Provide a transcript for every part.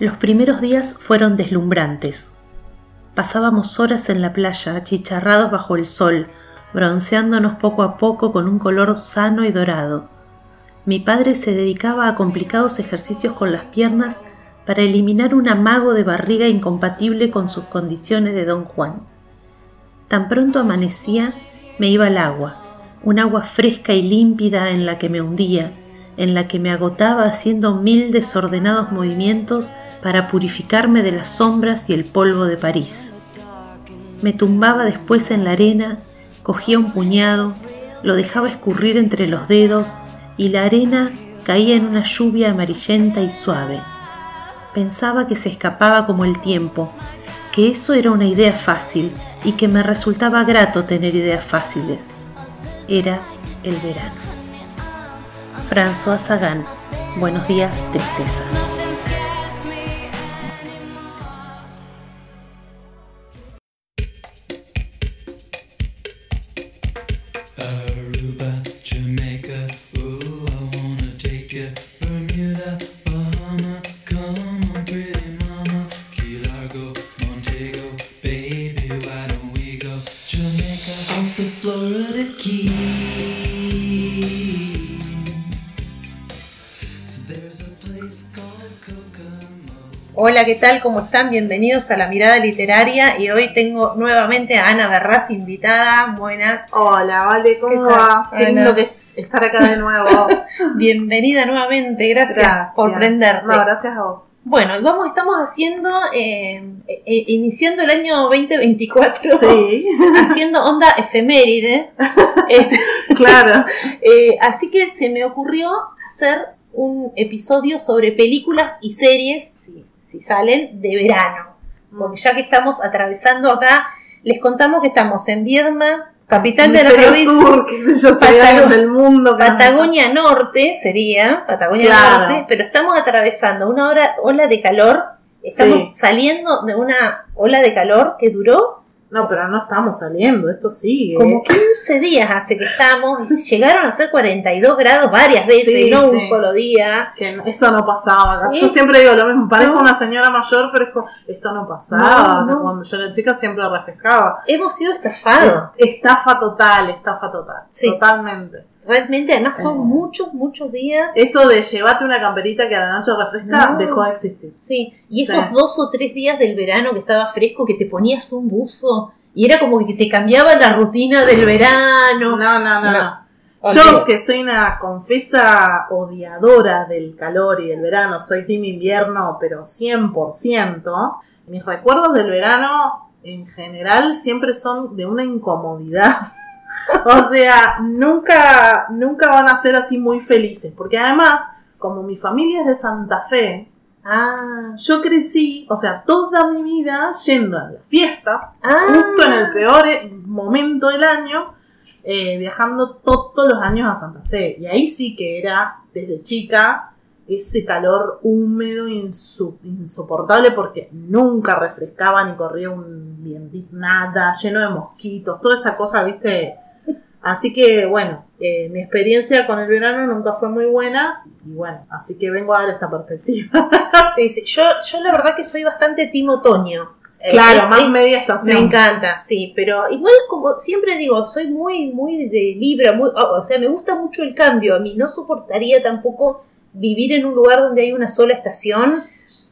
Los primeros días fueron deslumbrantes. Pasábamos horas en la playa, achicharrados bajo el sol, bronceándonos poco a poco con un color sano y dorado. Mi padre se dedicaba a complicados ejercicios con las piernas para eliminar un amago de barriga incompatible con sus condiciones de don Juan. Tan pronto amanecía, me iba al agua, un agua fresca y límpida en la que me hundía, en la que me agotaba haciendo mil desordenados movimientos para purificarme de las sombras y el polvo de París. Me tumbaba después en la arena, cogía un puñado, lo dejaba escurrir entre los dedos y la arena caía en una lluvia amarillenta y suave. Pensaba que se escapaba como el tiempo, que eso era una idea fácil y que me resultaba grato tener ideas fáciles. Era el verano. François Sagan. Buenos días, tristeza. Hola, ¿qué tal? ¿Cómo están? Bienvenidos a La Mirada Literaria y hoy tengo nuevamente a Ana Berraz invitada. Buenas. Hola, Vale, ¿cómo ¿Qué va? Qué Ana. lindo que es estar acá de nuevo. Bienvenida nuevamente, gracias, Gracias. por prenderte. No, gracias a vos. Bueno, vamos, estamos haciendo, eh, eh, iniciando el año 2024, Sí, haciendo onda efeméride. Este, claro. eh, así que se me ocurrió hacer un episodio sobre películas y series, si, si salen, de verano. Porque ya que estamos atravesando acá, les contamos que estamos en Viedma, capital de la provincia. sur, qué sé yo, sería Patago- del mundo. Patagonia Norte sería, Patagonia Claro. Norte, pero estamos atravesando una hora, ola de calor, estamos Sí. saliendo de una ola de calor que duró No, pero no estamos saliendo, esto sigue. como 15 días hace que estamos, y llegaron a ser 42 grados varias veces, Sí, no un solo día. Que no- eso no pasaba. Yo siempre digo lo mismo, parezco No. una señora mayor, pero es como, esto no pasaba. No, no. Cuando yo era chica siempre refrescaba. Hemos sido estafados. Estafa total, estafa total. Sí. Totalmente. Realmente, además son Eh. muchos, muchos días. Eso de llevarte una camperita que a la noche refresca No. dejó de existir. Sí, y esos Sí. dos o tres días del verano que estaba fresco, que te ponías un buzo y era como que te cambiaba la rutina del verano. No, no, no, No. Yo, que soy una confesa odiadora del calor y del verano, soy team invierno, pero 100%, mis recuerdos del verano en general siempre son de una incomodidad. o sea, nunca, nunca van a ser así muy felices, porque además, como mi familia es de Santa Fe, Ah, yo crecí, o sea, toda mi vida yendo a las fiestas, ah. justo en el peor eh, momento del año, eh, viajando todos los años a Santa Fe. Y ahí sí que era, desde chica, ese calor húmedo, insu- insoportable, porque nunca refrescaba ni corría un vientito, nada, lleno de mosquitos, toda esa cosa, viste. Así que, bueno, eh, mi experiencia con el verano nunca fue muy buena, y bueno, así que vengo a dar esta perspectiva. Sí, sí. Yo, yo la verdad que soy bastante team otoño. Eh, claro, es- más es- media Me estación. encanta, sí, pero igual como siempre digo, soy muy, muy de Libra, muy, o sea, me gusta mucho el cambio, a mí no soportaría tampoco vivir en un lugar donde hay una sola estación,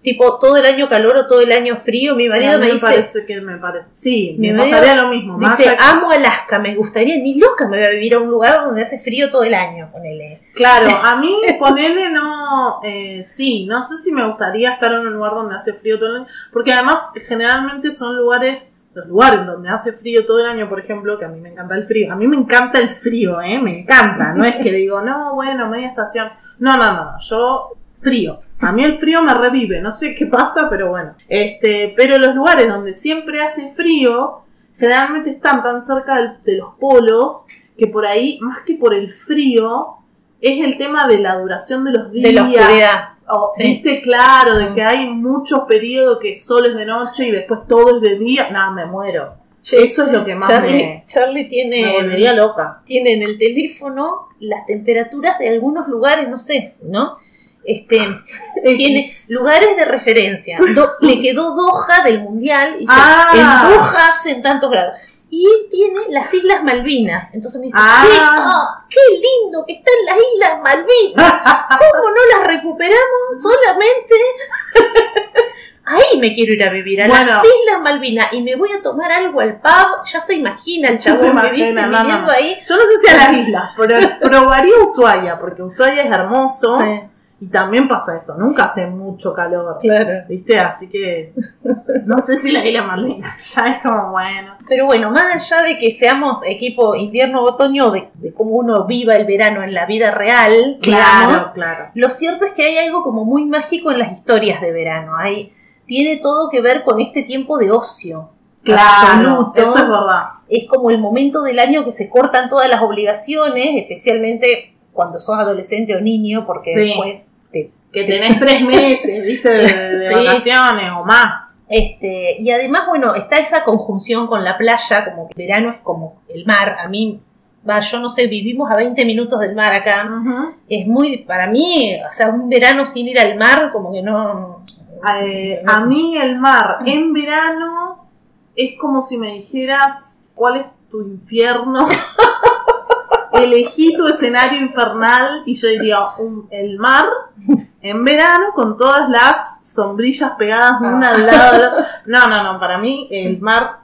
tipo todo el año calor o todo el año frío, mi marido me me dice, parece que me parece. Sí, Mi me pasaría lo mismo. más dice, allá amo Alaska, me gustaría, ni loca me voy a vivir a un lugar donde hace frío todo el año, ponele. Claro, a mí ponerle no. Eh, sí, no sé si me gustaría estar en un lugar donde hace frío todo el año. Porque además, generalmente son lugares. Los lugares donde hace frío todo el año, por ejemplo, que a mí me encanta el frío. A mí me encanta el frío, ¿eh? Me encanta. No es que digo, no, bueno, media estación. No, no, no. Yo, frío. A mí el frío me revive. No sé qué pasa, pero bueno. Este, pero los lugares donde siempre hace frío, generalmente están tan cerca de los polos que por ahí, más que por el frío, es el tema de la duración de los días. De la oscuridad. Sí. Viste, claro, de Mm. que hay muchos periodos que sol es de noche y después todo es de día. No, me muero. Eso es lo que más Charlie, me, Charlie me tiene, volvería loca. tiene en el teléfono las temperaturas de algunos lugares, no sé, ¿no? Este, tiene lugares de referencia. Do- le quedó Doha del Mundial y Ah. en Doha hacen tantos grados. Y tiene las Islas Malvinas. Entonces me dice, Ah. ¿qué? Ah, qué lindo que están las Islas Malvinas. ¿Cómo no las recuperamos solamente? Ahí me quiero ir a vivir, a Bueno. las Islas Malvinas, y me voy a tomar algo al pub. Ya se imagina el se chabón ¿viste? imagina, viniendo no. ahí. Yo no sé si a las islas, pero probaría Ushuaia, porque Ushuaia es hermoso Sí, y también pasa eso, nunca hace mucho calor. claro. ¿Viste? Así que no sé si la isla Malvinas ya es como bueno. Pero bueno, más allá de que seamos equipo invierno-otoño, de, de cómo uno viva el verano en la vida real, digamos, claro. lo cierto es que hay algo como muy mágico en las historias de verano. Hay, tiene todo que ver con este tiempo de ocio. Claro, absoluto. eso es verdad. Es como el momento del año que se cortan todas las obligaciones, especialmente cuando sos adolescente o niño, porque Sí. después te Que tenés tres meses, ¿viste? De, de Sí. vacaciones o más. Este, y además, bueno, está esa conjunción con la playa, como que verano es como el mar. A mí, va, yo no sé, vivimos a 20 minutos del mar acá. Es muy, para mí, o sea, un verano sin ir al mar, como que no. Eh, a mí el mar en verano es como si me dijeras cuál es tu infierno. Elegí tu escenario infernal y yo diría un- el mar en verano con todas las sombrillas pegadas una al lado de la. No, no, no, para mí el mar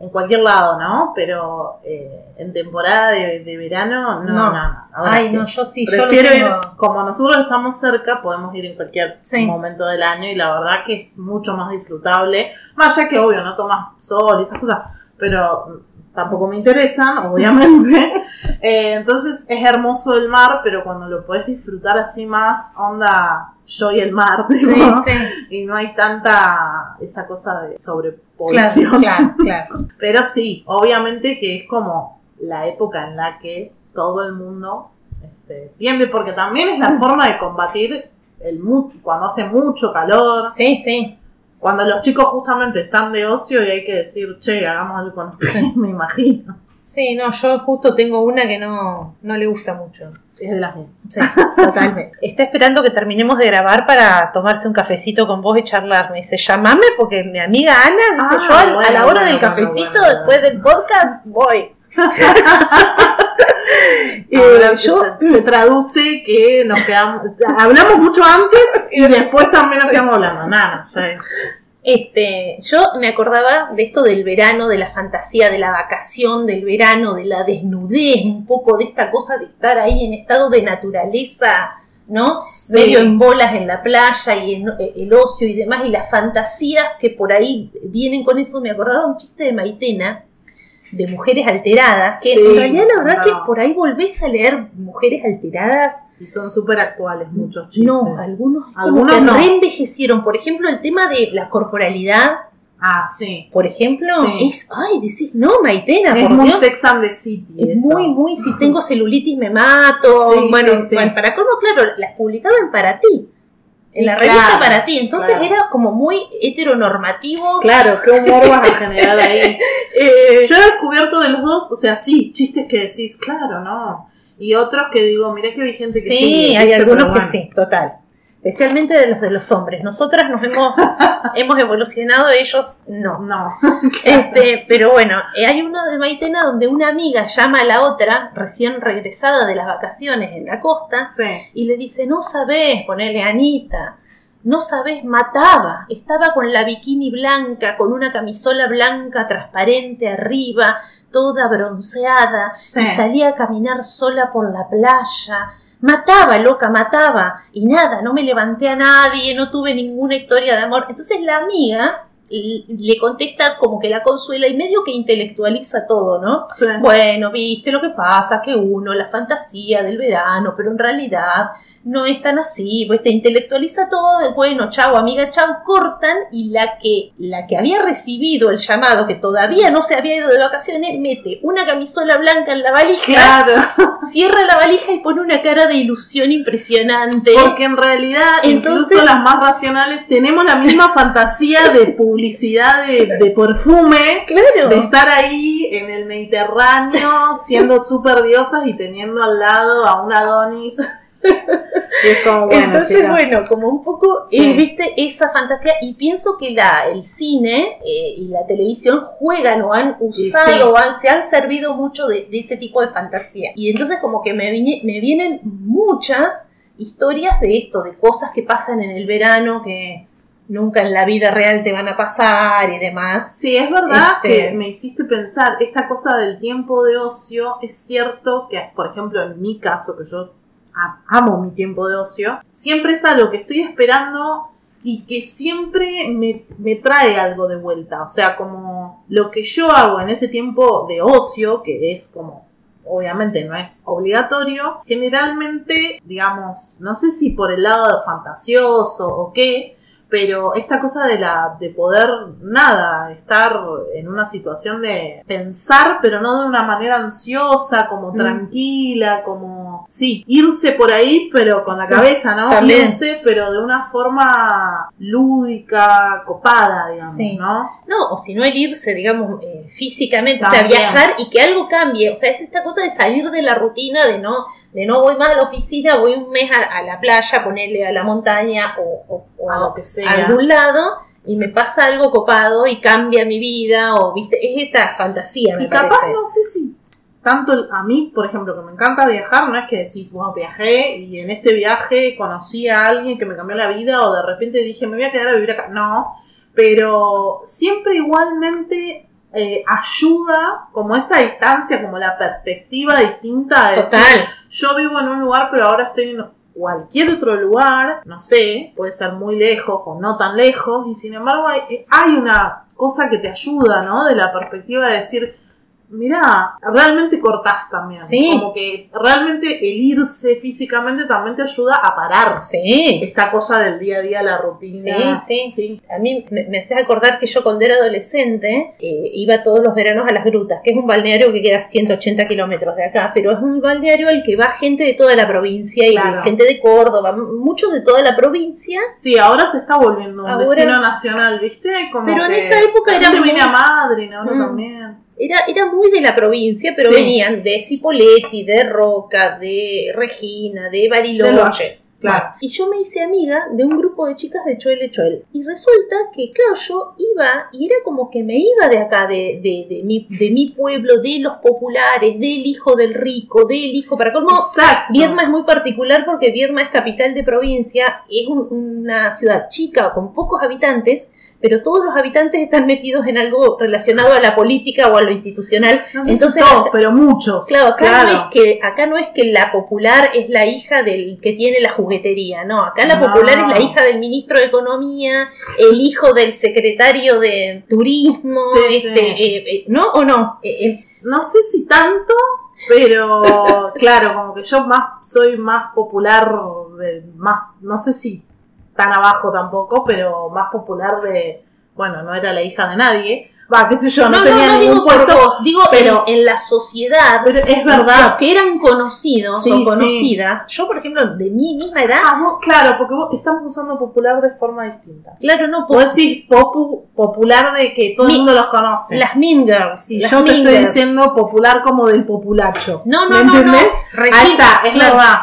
en cualquier lado, ¿no? Pero eh, en temporada de, de verano, no, No. no, no. Ahora Ay, sí. no, yo sí, yo Prefiero ir, como nosotros estamos cerca, podemos ir en cualquier Sí. momento del año y la verdad que es mucho más disfrutable. Más allá que obvio, no tomas sol y esas cosas, pero tampoco me interesan, obviamente. Eh, entonces es hermoso el mar, pero cuando lo puedes disfrutar así más, onda yo y el mar, Sí, sí. y no hay tanta esa cosa de Claro, sobrepoblación. claro, claro. Pero sí, obviamente que es como la época en la que todo el mundo este, tiende, porque también es la forma de combatir el cuando hace mucho calor, Sí, sí. Cuando los chicos justamente están de ocio y hay que decir, che, hagamos algo con ustedes, me imagino. Sí, no, yo justo tengo una que no, no le gusta mucho. Es de las mías. Sí, totalmente. Está esperando que terminemos de grabar para tomarse un cafecito con vos y charlar. Me dice, llamame porque mi amiga Ana dice, Ah, yo al- a bueno, la hora bueno, del bueno, cafecito, bueno, después bueno. del podcast, voy. Ahora yo, se, se traduce que nos quedamos, o sea, hablamos mucho antes y después también nos quedamos hablando. Nada, es. este, yo me acordaba de esto del verano, de la fantasía, de la vacación del verano, de la desnudez, un poco de esta cosa de estar ahí en estado de naturaleza, ¿no? Sí. medio en bolas en la playa y en, eh, el ocio y demás, y las fantasías que por ahí vienen con eso. Me acordaba un chiste de Maitena, de mujeres alteradas, que Sí, en realidad la verdad no. que por ahí volvés a leer mujeres alteradas. Y son súper actuales muchos chistes. No, algunos, como Algunos que no. reenvejecieron. Por ejemplo, el tema de la corporalidad, Ah, sí. por ejemplo, Sí. es, ay, decís, no, Maitena, Es por muy Dios. Sex and the City. Es eso. muy, muy, si tengo celulitis me mato. Sí, bueno, bueno, para cómo, claro, las publicaban para ti. En la claro, revista para ti. Entonces claro. era como muy heteronormativo. Claro, qué humor vas a generar ahí. Eh, Yo he descubierto de los dos, o sea, sí, chistes que decís, claro, no. Y otros que digo, mira qué vigente que sí, sigue, hay algunos que bueno. sí, total. Especialmente de los de los hombres. Nosotras nos hemos, hemos evolucionado, ellos no. No. Este, pero bueno, eh, hay uno de Maitena donde una amiga llama a la otra, recién regresada de las vacaciones en la costa, Sí. y le dice, no sabés, ponele Anita, no sabés, mataba, estaba con la bikini blanca, con una camisola blanca transparente arriba, toda bronceada, Sí. y salía a caminar sola por la playa. Mataba, loca, mataba. Y nada, no me levanté a nadie, no tuve ninguna historia de amor. Entonces la amiga le contesta como que la consuela y medio que intelectualiza todo, ¿no? sí. Bueno, viste lo que pasa, que uno, la fantasía del verano, pero en realidad no es tan así, pues te intelectualiza todo, bueno, chau, amiga, chau, cortan y la que, la que había recibido el llamado, que todavía no se había ido de vacaciones, mete una camisola blanca en la valija, Claro, cierra la valija y pone una cara de ilusión impresionante. porque en realidad, Entonces- incluso las más racionales, tenemos la misma fantasía de publicidad de, de perfume, Claro. de estar ahí en el Mediterráneo, siendo súper diosas y teniendo al lado a un Adonis es como, bueno, Entonces, chica. bueno, como un poco, Sí. viste, esa fantasía. Y pienso que la, el cine eh, y la televisión juegan o han usado sí. o han, se han servido mucho de, de ese tipo de fantasía. Y entonces como que me, vine- me vienen muchas historias de esto, de cosas que pasan en el verano que nunca en la vida real te van a pasar y demás. Sí, es verdad Este- que me hiciste pensar, esta cosa del tiempo de ocio, es cierto que, por ejemplo, en mi caso, que yo amo mi tiempo de ocio, siempre es algo que estoy esperando y que siempre me, me trae algo de vuelta. O sea, como lo que yo hago en ese tiempo de ocio, que es como obviamente no es obligatorio, generalmente, digamos, no sé si por el lado fantasioso o qué, pero esta cosa de la de poder nada estar en una situación de pensar pero no de una manera ansiosa como Mm. tranquila como sí irse por ahí pero con la Sí, cabeza no también. irse pero de una forma lúdica copada digamos Sí. no No, o si no el irse, digamos, eh, físicamente, o sea, viajar y que algo cambie. O sea, es esta cosa de salir de la rutina, de no, de no voy más a la oficina, voy un mes a, a la playa, ponerle a la montaña o, o- o a lo que a sea algún lado y me pasa algo copado y cambia mi vida o, viste, es esta fantasía, me y capaz parece. no sé si tanto el- a mí, por ejemplo, que me encanta viajar, no es que decís, bueno, viajé y en este viaje conocí a alguien que me cambió la vida o de repente dije, me voy a quedar a vivir acá. No, pero siempre igualmente eh, ayuda como esa distancia, como la perspectiva distinta de decir, yo vivo en un lugar, pero ahora estoy en cualquier otro lugar, no sé, puede ser muy lejos o no tan lejos, y sin embargo hay, hay una cosa que te ayuda, ¿no? De la perspectiva de decir, mirá, realmente cortás también. Sí. Como que realmente el irse físicamente también te ayuda a parar. Sí. Esta cosa del día a día, la rutina. Sí, sí. A mí me, me hace acordar que yo cuando era adolescente eh, iba todos los veranos a las grutas, que es un balneario que queda a 180 kilómetros de acá, pero es un balneario al que va gente de toda la provincia y gente de Córdoba, mucho de toda la provincia. Sí, ahora se está volviendo un Ahora- destino nacional, ¿viste? Como Pero en que esa época era muy- Madrid, ahora Mm. también. Era, era muy de la provincia, pero Sí. venían de Cipoletti, de Roca, de Regina, de Bariloche. Claro. Y yo me hice amiga de un grupo de chicas de Choel Choel. Y resulta que, claro, yo iba y era como que me iba de acá, de, de, de, mi, de mi pueblo, de los populares, del hijo del rico, del hijo para colmo. Exacto. Viedma es muy particular porque Viedma es capital de provincia, es un- una ciudad chica con pocos habitantes, pero todos los habitantes están metidos en algo relacionado a la política o a lo institucional. No sé Entonces, si todos, pero muchos. Claro, acá, Claro. No es que, acá no es que la popular es la hija del que tiene la juguetería, no, acá la No. popular es la hija del ministro de Economía, el hijo del secretario de Turismo, Sí, este, sí. eh, eh, ¿no o no? Eh, eh, No sé si tanto, pero claro, como que yo más soy más popular, de, más, no sé si tan abajo tampoco, pero más popular de, bueno, no era la hija de nadie, va, qué sé yo, no, no, tenía no ningún digo por puesto, vos, digo pero- en, en la sociedad, pero es los verdad. que eran conocidos Sí, o sí. conocidas, yo por ejemplo, de mi misma edad, Ah, vos- claro, porque vos estamos usando popular de forma distinta. claro, no, Vos decís popu- popular de que todo Mi- el mundo los conoce. las Mean Girls, y las yo te estoy diciendo popular como del populacho. No, ¿Me no, entendés? Regina, Ahí está, es claro. verdad.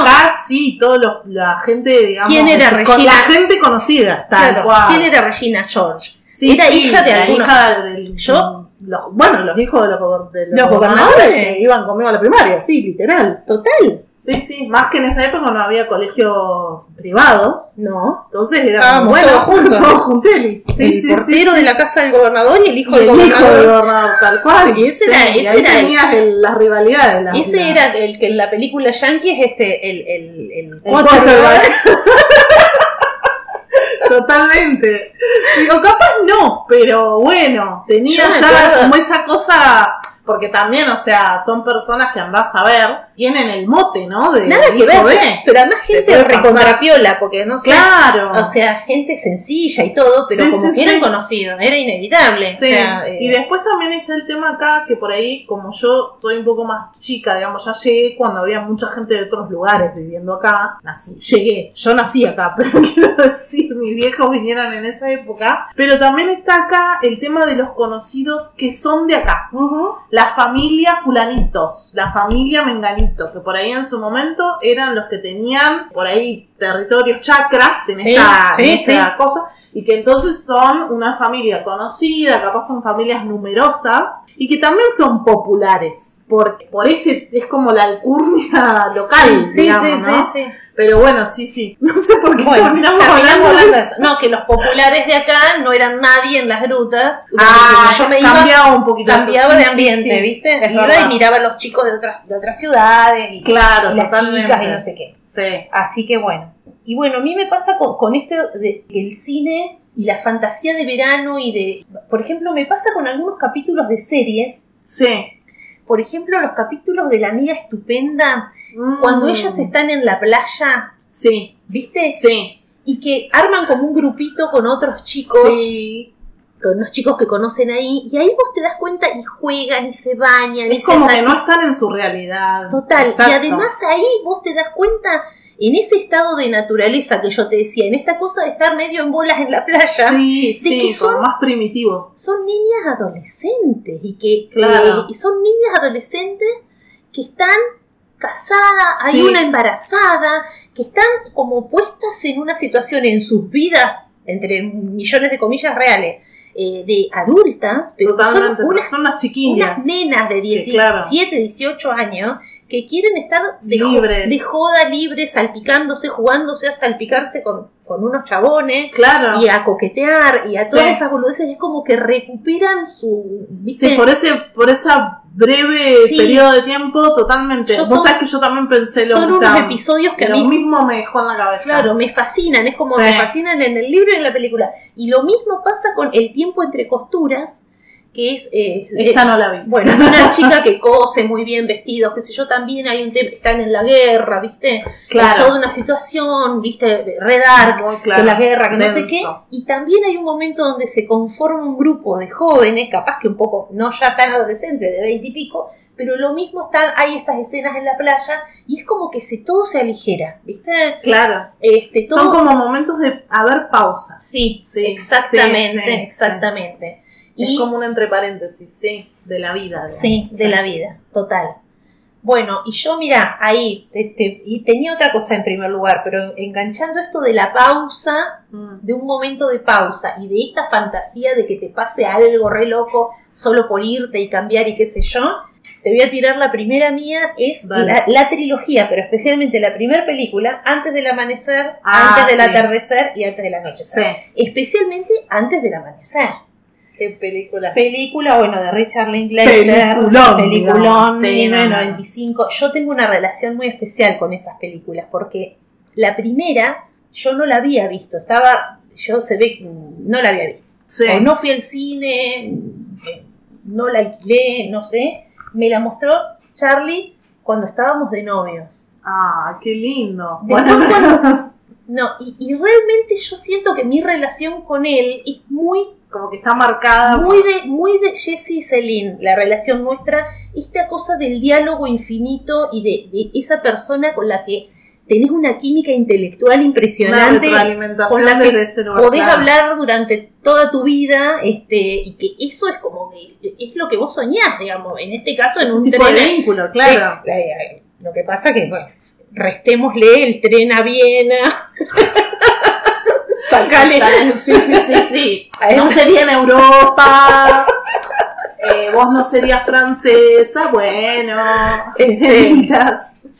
Acá sí, todos los, la gente, digamos. ¿Quién era con Regina? la gente conocida, tal Claro, cual. ¿Quién era Regina George? Sí, era sí, hija de la algunos. hija del. Yo- los- bueno, los hijos de los, de los Los gobernadores que iban conmigo a la primaria, sí, literal. Total. Sí, sí, más que en esa época no había colegios privados. No. Entonces era bueno, todos juntos. todos juntelis. Sí, el sí, portero sí. de la casa del gobernador y el hijo y del el hijo del gobernador. gobernador, tal cual. Y ese Sí, era- y ese ahí era el- tenías el- las rivalidades. la- Ese era el que en la película Yankee es este, el, el, el, El quarterback. Totalmente. Digo, capaz no, pero bueno, tenía ya acuerdo. como esa cosa, porque también, o sea, son personas que andás a ver, tienen el mote, ¿no? De Nada que ver, pero además gente recontrapiola, porque no sé, Claro. o sea, gente sencilla y todo, pero Sí, como sí, que eran sí. conocidos, era inevitable. Sí, o sea, eh, y después también está el tema acá que por ahí, como yo soy un poco más chica, digamos, ya llegué cuando había mucha gente de otros lugares viviendo acá. Nací, llegué, yo nací acá, pero quiero decir, mis viejos vinieron en esa época. Pero también está acá el tema de los conocidos que son de acá. La familia fulanitos, la familia menganitos. Que por ahí en su momento eran los que tenían por ahí territorios chacras en Sí, esta, sí, en esta sí. cosa. Y que entonces son una familia conocida, capaz son familias numerosas y que también son populares. Porque por ese es como la alcurnia local, Sí, digamos, sí, ¿no? sí, sí. Pero bueno, sí, sí. No sé por qué Bueno, terminamos terminamos hablando de de. No, que los populares de acá no eran nadie en las grutas. Ah, yo me iba, cambiaba un poquito cambiaba Sí, de ambiente, sí. ¿viste? Es Iba verdad. y miraba a los chicos de otras, de otras ciudades y, Claro, y las chicas y no sé qué. Sí. Así que bueno. Y bueno, a mí me pasa con, con esto de que el cine y la fantasía de verano y de... Por ejemplo, me pasa con algunos capítulos de series. Sí. Por ejemplo, los capítulos de La Amiga Estupenda, Mm. cuando ellas están en la playa, Sí, ¿viste? sí. Y que arman como un grupito con otros chicos. Sí. con unos chicos que conocen ahí, y ahí vos te das cuenta y juegan y se bañan. Es como que no están en su realidad. Total, Exacto. y además ahí vos te das cuenta, en ese estado de naturaleza que yo te decía, en esta cosa de estar medio en bolas en la playa, Sí, que son- más primitivo. son niñas adolescentes, y que Claro. eh, son niñas adolescentes que están casadas, hay una embarazada, que están como puestas en una situación en sus vidas, entre millones de comillas reales, eh, de adultas, pero Totalmente. son unas, son unas chiquillas. unas nenas de 17, claro. 18 años que quieren estar de, jo- Libres. de joda libre, salpicándose, jugándose a salpicarse con, con unos chabones Claro. y a coquetear y a Sí. todas esas boludeces. Es como que recuperan su. ¿viste? Sí, por ese, por esa breve Sí. periodo de tiempo, totalmente. Yo Vos son- sabés que yo también pensé lo, Son o unos sea, episodios que a lo mismo me dejó en la cabeza. Claro, me fascinan, es como Sí. me fascinan en el libro y en la película. Y lo mismo pasa con El tiempo entre costuras, que es... eh, Esta eh, no la vi. bueno, es una chica que cose muy bien vestidos, qué sé yo, también hay un tema, están en la guerra, ¿viste? Claro. Es toda una situación, ¿viste? Red Arc, Muy claro. de la guerra, que no sé qué. Y también hay un momento donde se conforma un grupo de jóvenes, capaz que un poco, no ya tan adolescentes, de veinte y pico, pero lo mismo están, hay estas escenas en la playa y es como que se, todo se aligera, ¿viste? Claro. Este, todo, Son como momentos de haber pausas. Sí, Sí, exactamente, sí, sí, exactamente. Es Y, como un entre paréntesis, sí, de la vida. sí, de la vida, total. Bueno, y yo, mira, ahí, te- te- y tenía otra cosa en primer lugar, pero enganchando esto de la pausa, Mm. de un momento de pausa y de esta fantasía de que te pase algo re loco solo por irte y cambiar y qué sé yo, te voy a tirar la primera mía, es la, la trilogía, pero especialmente la primera película, antes del amanecer, Ah, antes del sí. atardecer y antes del anochecer. Sí. Especialmente antes del amanecer. Qué película. Película, bueno, de Richard Linklater. Peliculón, Peliculón. Sí, no, no. 1995. Yo tengo una relación muy especial con esas películas porque la primera yo no la había visto. Estaba, yo se ve, no la había visto. Sí. O no fui al cine, no la alquilé, no sé. Me la mostró Charlie cuando estábamos de novios. Ah, qué lindo. Bueno, cuando- No, y, y realmente yo siento que mi relación con él es muy como que está marcada. muy de, muy de Jesse y Celine, la relación nuestra, esta cosa del diálogo infinito y de, de esa persona con la que tenés una química intelectual impresionante, con la que ese lugar. podés claro. hablar durante toda tu vida, este, y que eso es como que es lo que vos soñás, digamos, en este caso en Ese un tipo tren. de vínculo, claro. Sí, lo que pasa que, bueno, restémosle el tren a Viena. Sacale. Sí, sí, sí, sí. No sería en Europa. eh, vos no serías francesa. Bueno. Este.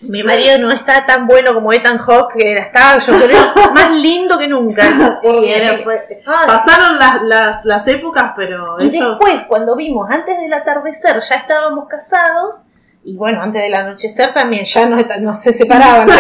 Mi marido no está tan bueno como Ethan Hawke, que estaba, yo creo, más lindo que nunca. Y era- fue- Ay, pasaron las, las, las épocas, pero ellos. después, cuando vimos antes del atardecer, ya estábamos casados. Y bueno, antes del anochecer también ya no, no se separaban.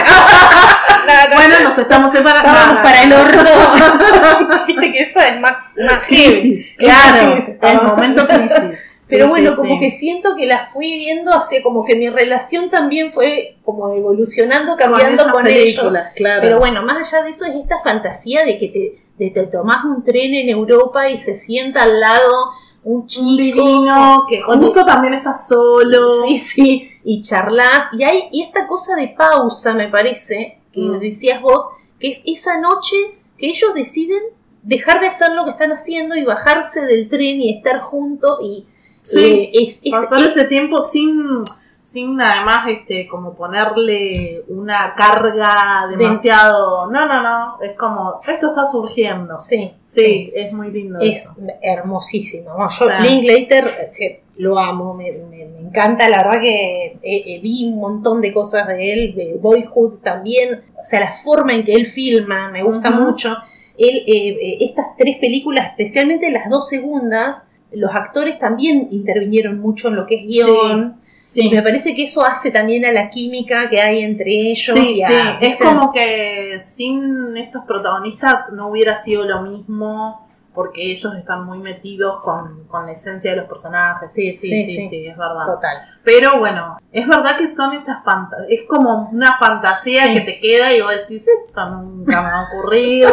Bueno, nos estamos separando. estábamos para el orto. Viste que eso es más, más heavy. Crisis, claro. Crisis, El momento crisis. Pero bueno, sí, como sí. que siento que la fui viendo, así como que mi relación también fue como evolucionando, cambiando con, ellos. claro. Pero bueno, más allá de eso es esta fantasía de que te, de te tomás un tren en Europa y se sienta al lado un chico. un divino que justo también está solo. Sí, sí, y charlas. Y hay y esta cosa de pausa, me parece, que Mm. decías vos, que es esa noche que ellos deciden dejar de hacer lo que están haciendo y bajarse del tren y estar juntos y Sí, eh, es, es- Pasar es- ese tiempo sin, sin además este como ponerle una carga demasiado. No, no, no. Es como, esto está surgiendo. Sí, Sí, es muy lindo. Es eso. hermosísimo. Bueno, yo Sí. Linklater eh, sí, lo amo, me, me- me encanta. La verdad que eh, eh, vi un montón de cosas de él, de Boyhood también. O sea, la forma en que él filma me gusta mucho. Él, eh, estas tres películas, especialmente las dos segundas, los actores también intervinieron mucho en lo que es guion. Y Sí, me parece que eso hace también a la química que hay entre ellos. sí, y a- sí. Es ¿viste? como que sin estos protagonistas no hubiera sido lo mismo porque ellos están muy metidos con, con la esencia de los personajes. Sí, sí, Sí, sí, sí, sí. es verdad. Total. Pero bueno, es verdad que son esas fantasías, es como una fantasía Sí. que te queda y vos decís, esto nunca me va a ocurrir,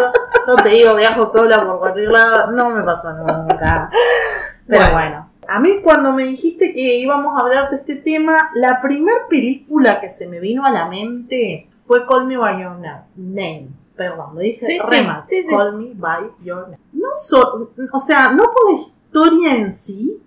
no te digo viajo sola por cualquier lado, no me pasó nunca. Pero Bueno. bueno. A mí cuando me dijiste que íbamos a hablar de este tema, la primera película que se me vino a la mente fue Call Me By Your Name. Perdón, lo dije Sí. Call Me By Your Name. No so- o sea, no por la historia en sí,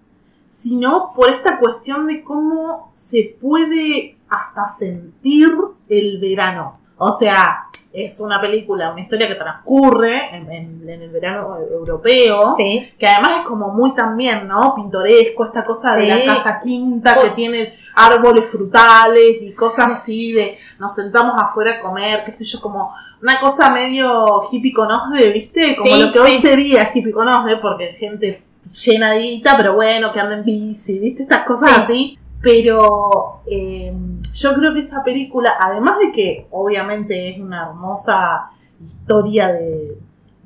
sino por esta cuestión de cómo se puede hasta sentir el verano. O sea, es una película, una historia que transcurre en, en- en el verano europeo, Sí. que además es como muy también, ¿no? Pintoresco, esta cosa de la casa quinta que tiene árboles frutales y cosas así de nos sentamos afuera a comer, qué sé yo, como una cosa medio hippie conosde, ¿viste? Como Sí, lo que hoy sería hippie conosde, porque gente llena de guita, pero bueno, que anda en bici, ¿viste? Estas cosas Sí. así. Pero eh, yo creo que esa película, además de que obviamente es una hermosa historia de,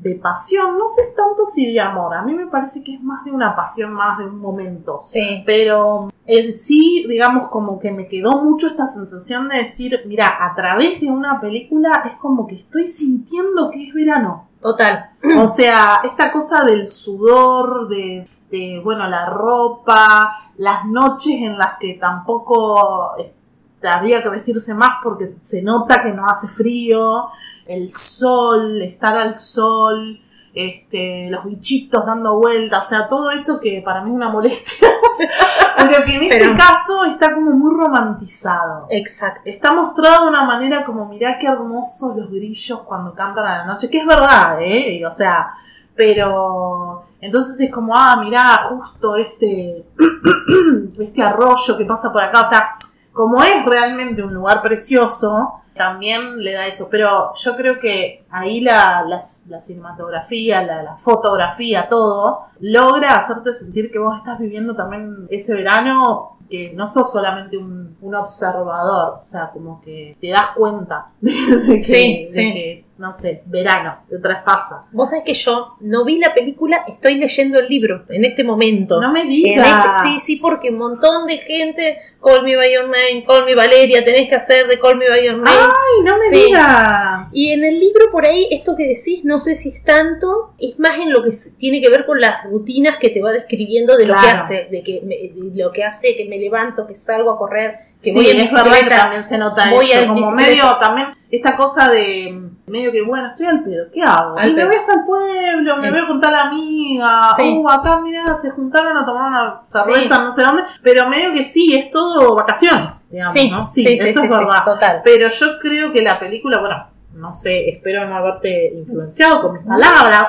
de pasión, no sé tanto si de amor, a mí me parece que es más de una pasión, más de un momento. Sí. Pero en sí, digamos, como que me quedó mucho esta sensación de decir, mira, a través de una película es como que estoy sintiendo que es verano. Total. O sea, esta cosa del sudor, de, de, bueno, la ropa, las noches en las que tampoco este, había que vestirse más porque se nota que no hace frío, el sol, estar al sol, este, los bichitos dando vueltas, o sea, todo eso que para mí es una molestia, pero que en este Pero- caso está como muy romantizado. Exacto. Está mostrado de una manera como, mirá qué hermosos los grillos cuando cantan a la noche, que es verdad, ¿eh? O sea, pero entonces es como, ah, mirá, justo este, este arroyo que pasa por acá, o sea, como es realmente un lugar precioso, también le da eso, pero yo creo que ahí la, la, la cinematografía, la, la fotografía, todo, logra hacerte sentir que vos estás viviendo también ese verano, que no sos solamente un, un observador, o sea, como que te das cuenta de, de que, Sí, de sí. que, no sé, verano, te traspasa. Vos sabés que yo no vi la película, estoy leyendo el libro en este momento. No me digas. este- sí, sí, porque un montón de gente, Call Me By Your Name, Call Me Valeria, tenés que hacer de Call Me By Your Name. Ay, no me Sí. digas. Y en el libro por ahí, esto que decís, no sé si es tanto, es más en lo que tiene que ver con las rutinas que te va describiendo de lo que hace, de que me- de lo que hace, que me levanto, que salgo a correr, que sí, voy en es verdad que también se nota voy eso, como medio también esta cosa de medio que bueno, estoy al pedo, ¿qué hago? Al y me voy hasta el pueblo, me Sí. voy a contar a la amiga, Sí. uh, acá mira, se juntaron a tomar una cerveza, Sí. no sé dónde, pero medio que sí, es todo vacaciones, digamos, Sí, ¿no? sí, eso es verdad. total. Pero yo creo que la película, bueno, no sé, espero no haberte influenciado con mis palabras.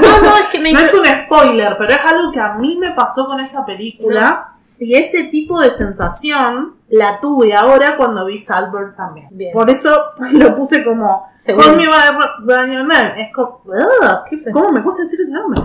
No, no, es que me No es un spoiler, pero es algo que a mí me pasó con esa película. Y ese tipo de sensación la tuve ahora cuando vi Salbert también. Bien. Por eso lo puse como. Call Me By, by Your Name. Es como, ugh, ¿qué- Sí. ¿Cómo me cuesta decir ese nombre?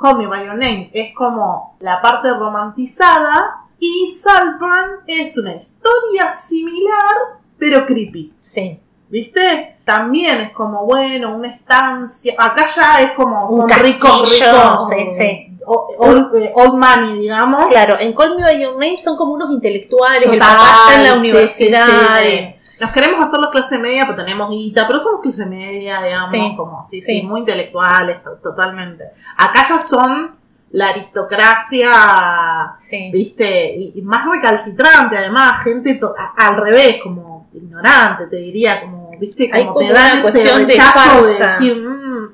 Call Me By Your Name es como la parte romantizada y Salburn es una historia similar pero creepy. Sí. ¿Viste? También es como, bueno, una estancia. Acá ya es como, Un son ricos, castillo, ricos. sí, sí. Old, eh, old money, digamos. Claro, en Call Me By Your Name son como unos intelectuales, el Total, papá está en la universidad. sí, sí, Nos queremos hacer la clase media, pero tenemos guita, pero somos clase media, digamos, como, sí, sí, muy intelectuales, to- totalmente. Acá ya son la aristocracia, viste, y, y más recalcitrante, además, gente al revés, como ignorante, te diría, como, viste, Hay como, te dan ese de rechazo de, decir, mm,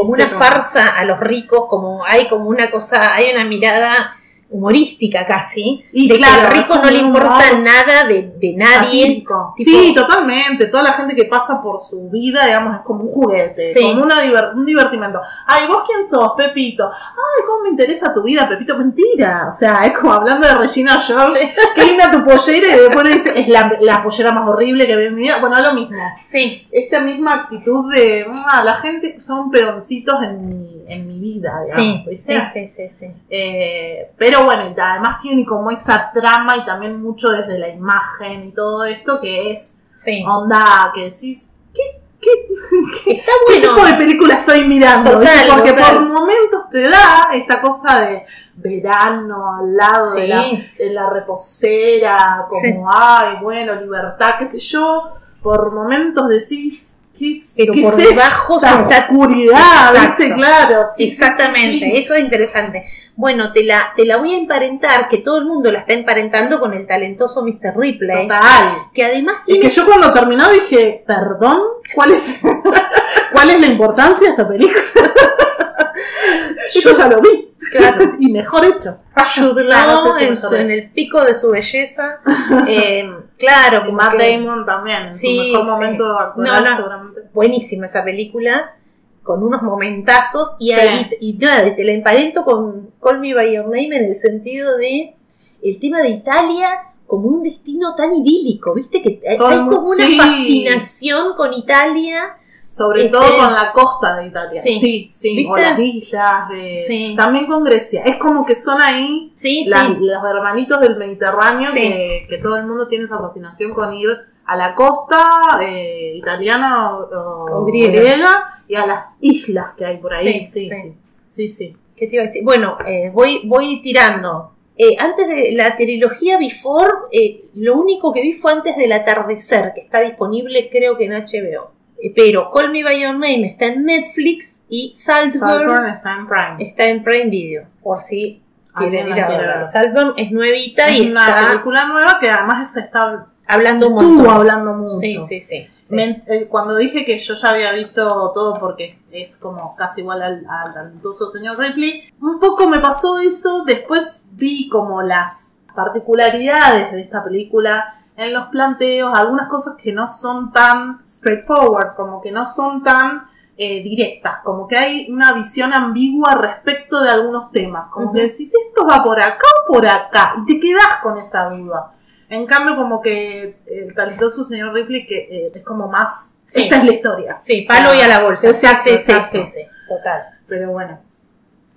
como una farsa a los ricos, como hay como una cosa, hay una mirada humorística casi, Y de claro, que al rico no le importa nada de, de nadie. Tipo- Sí, totalmente. Toda la gente que pasa por su vida, digamos, es como un juguete, Sí. como una diver- un divertimento. Ay, ¿vos quién sos, Pepito? Ay, ¿cómo me interesa tu vida, Pepito? Mentira. O sea, es como hablando de Regina George. Qué linda tu pollera y después le dice, es la, la pollera más horrible que vi en mi vida. Bueno, lo mismo. Sí, Esta misma actitud de, "Ah, la gente son peoncitos en mi, en mi vida, digamos. sí, ¿viste? sí, sí, sí, sí. Eh, pero bueno, además tiene como esa trama y también mucho desde la imagen y todo esto que es onda que decís, ¿qué, qué, qué- Está qué bueno. tipo de película estoy mirando? Porque total. por momentos te da esta cosa de verano al lado de, la, de la reposera, como, ay, bueno, libertad, qué sé yo. Por momentos decís, ¿qué, es- Pero qué por es debajo esta se está- oscuridad? Exacto. ¿Viste? Claro. sí, sí, sí, Exactamente, sí. eso es interesante. Bueno, te la, te la voy a emparentar, que todo el mundo la está emparentando con el talentoso Mr. Ripley, Total. que además Es tiene... que yo cuando terminó dije, perdón, ¿cuál es, ¿cuál es la importancia de esta película? Esto ya lo vi. Claro. Y mejor hecho. Jude no Law sé si en, su- el pico de su belleza. Eh, claro, Y Matt que- Damon también, en Sí, su mejor sí. momento No, no. seguramente. buenísima esa película, con unos momentazos, y, Sí. ahí, y nada, te la emparento con Call Me By Your Name en el sentido de el tema de Italia como un destino tan idílico, ¿viste? Que hay como una sí. fascinación con Italia. Sobre Este- todo con la costa de Italia. Sí. Sí, sí. O las de- Sí. También con Grecia. Es como que son ahí las- los hermanitos del Mediterráneo que, que todo el mundo tiene esa fascinación con ir a la costa eh, italiana o, o O griega. griega y a las islas que hay por ahí. Sí, Sí, sí. sí, sí. ¿Qué te iba a decir? Bueno, eh, voy, voy tirando. Eh, antes de la trilogía Before, eh, lo único que vi fue antes del atardecer, que está disponible creo que en HBO. Eh, pero Call Me By Your Name está en Netflix y Saltburn, Saltburn está en Prime. está en Prime Video, por si quieren ir a ver. Saltburn es nuevita Es y una está película nueva que además se está hablando se un estuvo montón. hablando mucho. Sí, sí, sí. Sí. Me- eh, cuando dije que yo ya había visto todo porque es como casi igual al, al talentoso señor Ripley, un poco me pasó eso, después vi como las particularidades de esta película en los planteos, algunas cosas que no son tan straightforward, como que no son tan eh, directas, como que hay una visión ambigua respecto de algunos temas, como Ujú. que decís esto va por acá o por acá, y te quedás con esa duda. En cambio, como que el talentoso señor Ripley, que eh, es como más. Sí. Esta es la historia. Sí, palo y a la bolsa. Exacto, sí, exacto. sí, sí, total. Pero bueno.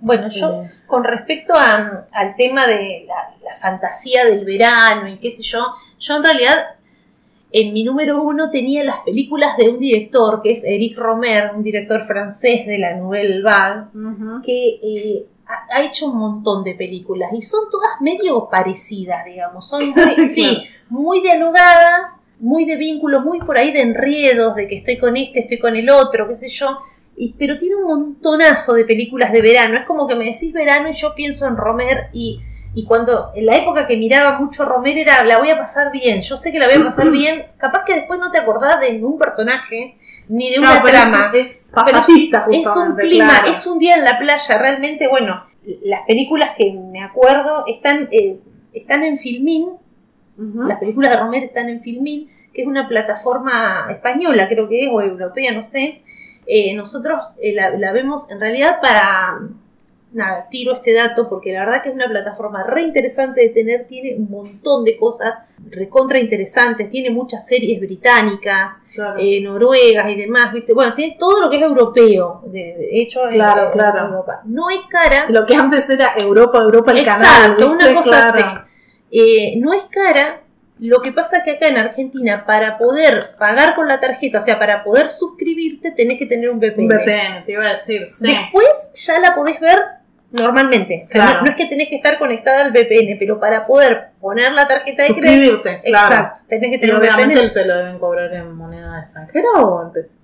Bueno, yo Eh, con respecto a- al tema de la, la fantasía del verano y qué sé yo, yo en realidad en mi número uno tenía las películas de un director que es Eric Romer, un director francés de la Nouvelle Vague, que eh, ha, hecho un montón de películas y son todas medio parecidas, digamos, son muy, sí, muy dialogadas, muy de vínculo, muy por ahí de enriedos, de que estoy con este, estoy con el otro, qué sé yo. Y, pero tiene un montonazo de películas de verano. Es como que me decís verano y yo pienso en Romer y, y cuando en la época que miraba mucho Romer era la voy a pasar bien. Yo sé que la voy a pasar bien. Capaz que después no te acordás de ningún personaje ni de una trama. Es, es es un clima, claro. es un día en la playa. Realmente, bueno, las películas que me acuerdo están, eh, están en Filmin. Las películas de Romer están en Filmin, que es una plataforma española, creo que es, o europea, no sé. Eh, nosotros eh, la, la vemos en realidad para. Nada, tiro este dato porque la verdad que es una plataforma re interesante de tener, tiene un montón de cosas recontra interesantes, tiene muchas series británicas, Claro. eh, noruegas y demás, ¿viste? Bueno, tiene todo lo que es europeo, de, hecho en- Claro, en, claro. Europa. No es cara, Lo que antes era Europa, Europa el Exacto, canal. ¿viste? una cosa así. Eh, no es cara. Lo que pasa es que acá en Argentina, para poder pagar con la tarjeta, o sea, para poder suscribirte, tenés que tener un VPN. Un VPN, te iba a decir, sí. Después ya la podés ver normalmente. O sea, Claro. no, no es que tenés que estar conectada al VPN, pero para poder poner la tarjeta de crédito. Suscribirte, claro. Exacto, tenés que Y tener un obviamente VPN. te lo deben cobrar en moneda extranjera o en peso.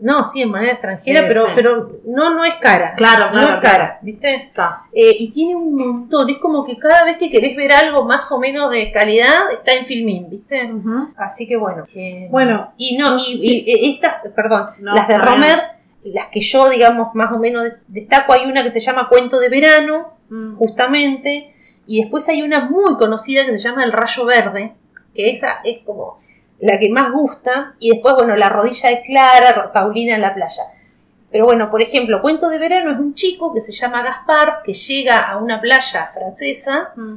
No, sí, en moneda extranjera, pero, pero no, no es cara. Claro, no claro, es cara, ¿viste? Está. Eh, y tiene un montón. Es como que cada vez que querés ver algo más o menos de calidad, está en Filmin, ¿viste? Así que bueno. eh, Bueno, y no, no y, y, estas, perdón, No, las de. Romer, las que yo, digamos, más o menos destaco, hay una que se llama Cuento de Verano, Mm. justamente. Y después hay una muy conocida que se llama El Rayo Verde, que esa es como la que más gusta. Y después, bueno, La Rodilla de Clara, Paulina en la playa. Pero bueno, por ejemplo, Cuento de Verano es un chico que se llama Gaspard, que llega a una playa francesa Mm.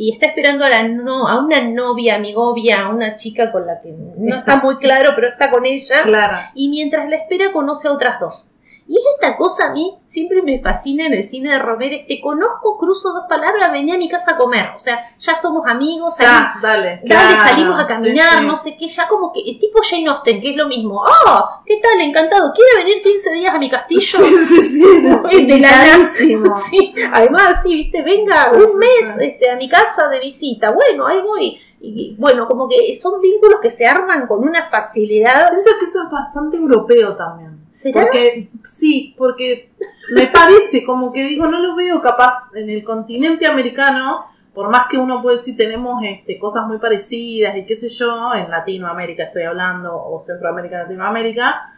Y está esperando a, la no, a una novia, amigovia, a una chica con la que no Está. está muy claro, pero está con ella. Claro. Y mientras la espera conoce a otras dos. Y es esta cosa a mí siempre me fascina en el cine de Romero, te conozco, cruzo dos palabras, venía a mi casa a comer. O sea, ya somos amigos, Ya, salimos, dale. dale, claro, salimos a caminar, sí. no sé qué, ya como que es tipo Jane Austen, que es lo mismo. ¡Ah! ¿Qué tal? Encantado. ¿Quiere venir 15 días a mi castillo? Sí, sí, sí. de la nada. invitadísimo. Sí, además, sí, viste, venga un mes. Este, a mi casa de visita. Bueno, ahí voy. Y bueno, como que son vínculos que se arman con una facilidad. Siento que eso es bastante europeo también. Porque, sí, porque me parece como que digo, no lo veo capaz en el continente americano, por más que uno puede decir tenemos este, cosas muy parecidas y qué sé yo, en Latinoamérica estoy hablando, o Centroamérica, Latinoamérica,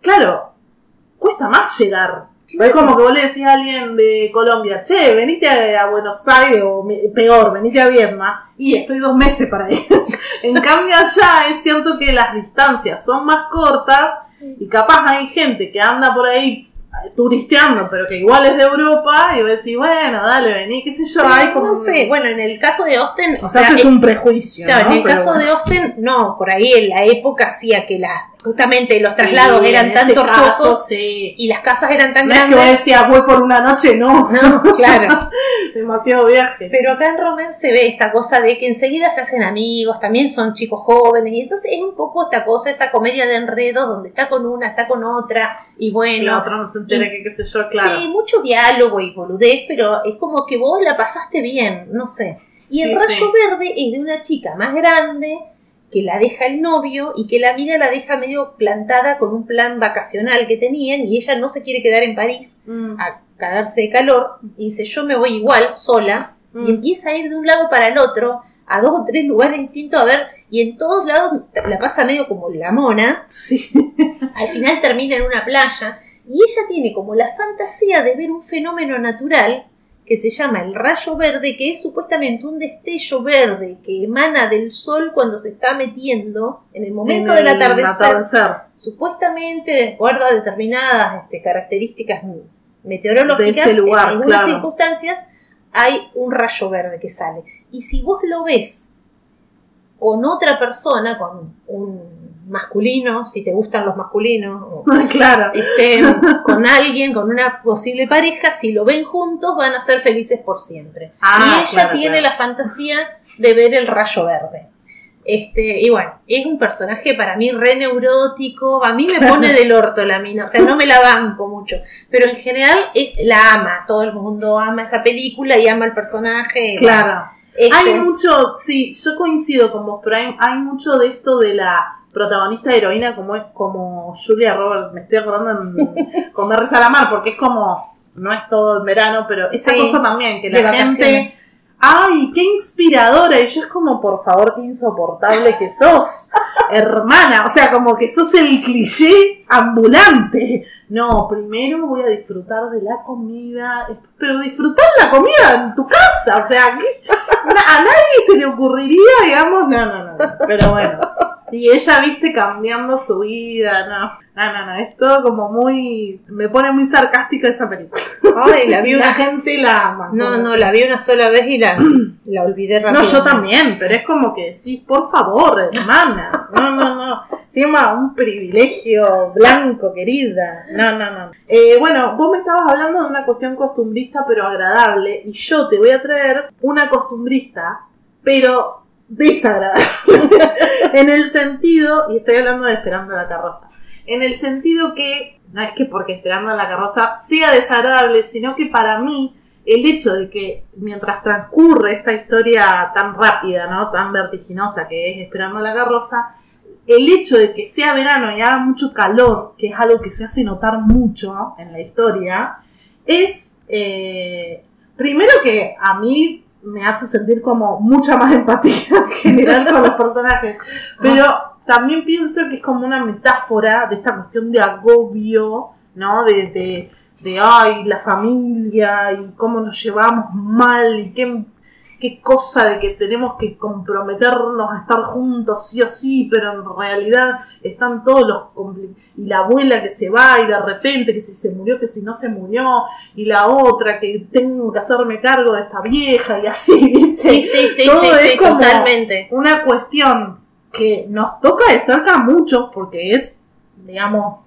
claro, cuesta más llegar. Es como que vos le decís a alguien de Colombia, che, venite a, Buenos Aires, o peor, venite a Vietnam, y estoy dos meses para ir. en cambio allá es cierto que las distancias son más cortas, y capaz hay gente que anda por ahí turisteando, pero que igual es de Europa, y vos decís, bueno, dale, vení, qué sé yo, hay como... no sé, bueno, en el caso de Austen, o sea, es un prejuicio, claro, ¿no? en el Pero caso bueno. de Austen, no, por ahí en la época hacía que la, justamente los Sí, traslados eran tan ese caso, tortuosos sí. y las casas eran tan No es que vos grandes. decías, voy por una noche, no, No, claro. demasiado viaje. Pero acá en Roman se ve esta cosa de que enseguida se hacen amigos, también son chicos jóvenes, y entonces es un poco esta cosa, esta comedia de enredos donde está con una, está con otra, y Y bueno. la otra no se entera y- que qué sé yo, claro. Sí, mucho diálogo y boludez, pero es como que vos la pasaste bien, no sé. Y el Sí, rayo sí. verde es de una chica más grande que la deja el novio y que la amiga la deja medio plantada con un plan vacacional que tenían y ella no se quiere quedar en París Mm, a cagarse de calor y dice yo me voy igual, sola, mm. y empieza a ir de un lado para el otro, a dos o tres lugares distintos, a ver, y en todos lados la pasa medio como la mona, Sí. al final termina en una playa, y ella tiene como la fantasía de ver un fenómeno natural que se llama el rayo verde, que es supuestamente un destello verde que emana del sol cuando se está metiendo en el momento En del el atardecer. atardecer. Supuestamente, de acuerdo a determinadas este, características meteorológicas, De ese lugar, en algunas claro. circunstancias hay un rayo verde que sale. Y si vos lo ves con otra persona, con un masculino, si te gustan los masculinos, o claro. este, con alguien, con una posible pareja, si lo ven juntos van a ser felices por siempre. Ah, y ella claro, tiene claro. la fantasía de ver el rayo verde. Este, y bueno, es un personaje para mí re neurótico, a mí me pone del orto la mina, o sea, no me la banco mucho, pero en general es- la ama, todo el mundo ama esa película y ama el personaje. Claro. Este, Hay mucho, sí, yo coincido con vos, pero hay, hay mucho de esto de la protagonista heroína como es como Julia Roberts, me estoy acordando en Comer Rezar Amar, porque es como, no es todo en verano, pero esa Sí, cosa también, que la gente, ay, qué inspiradora, y yo es como, por favor, qué insoportable que sos, hermana, o sea, como que sos el cliché ambulante. No, primero voy a disfrutar de la comida, pero disfrutar la comida en tu casa, o sea, a nadie se le ocurriría, digamos, no, no, no, no. pero bueno. Y ella, viste, cambiando su vida, no, no, no, no, es todo como muy, me pone muy sarcástica esa película. ay, la vi Y la una, gente la ama. no, no, la vi una sola vez y la, la olvidé No, rápido. yo también, pero es como que decís, por favor, hermana. No, no, no. Encima un privilegio blanco, querida. No, no, no. Eh, bueno, vos me estabas hablando de una cuestión costumbrista, pero agradable. Y yo te voy a traer una costumbrista, pero desagradable. en el sentido, y estoy hablando de Esperando la carroza. En el sentido que, no es que porque Esperando la carroza sea desagradable, sino que para mí el hecho de que mientras transcurre esta historia tan rápida, ¿no? Tan vertiginosa que es Esperando la carroza, el hecho de que sea verano y haga mucho calor, que es algo que se hace notar mucho en la historia, es eh, primero que a mí me hace sentir como mucha más empatía en general con los personajes, pero también pienso que es como una metáfora de esta cuestión de agobio, ¿no? De, de, de ay, la familia y cómo nos llevamos mal y qué, qué cosa de que tenemos que comprometernos a estar juntos sí o sí, pero en realidad están todos los y la abuela que se va y de repente que si se murió, que si no se murió y la otra que tengo que hacerme cargo de esta vieja y así, ¿viste? Sí, sí, sí, Todo sí, es sí, como- totalmente. una cuestión que nos toca de cerca a muchos porque es, digamos,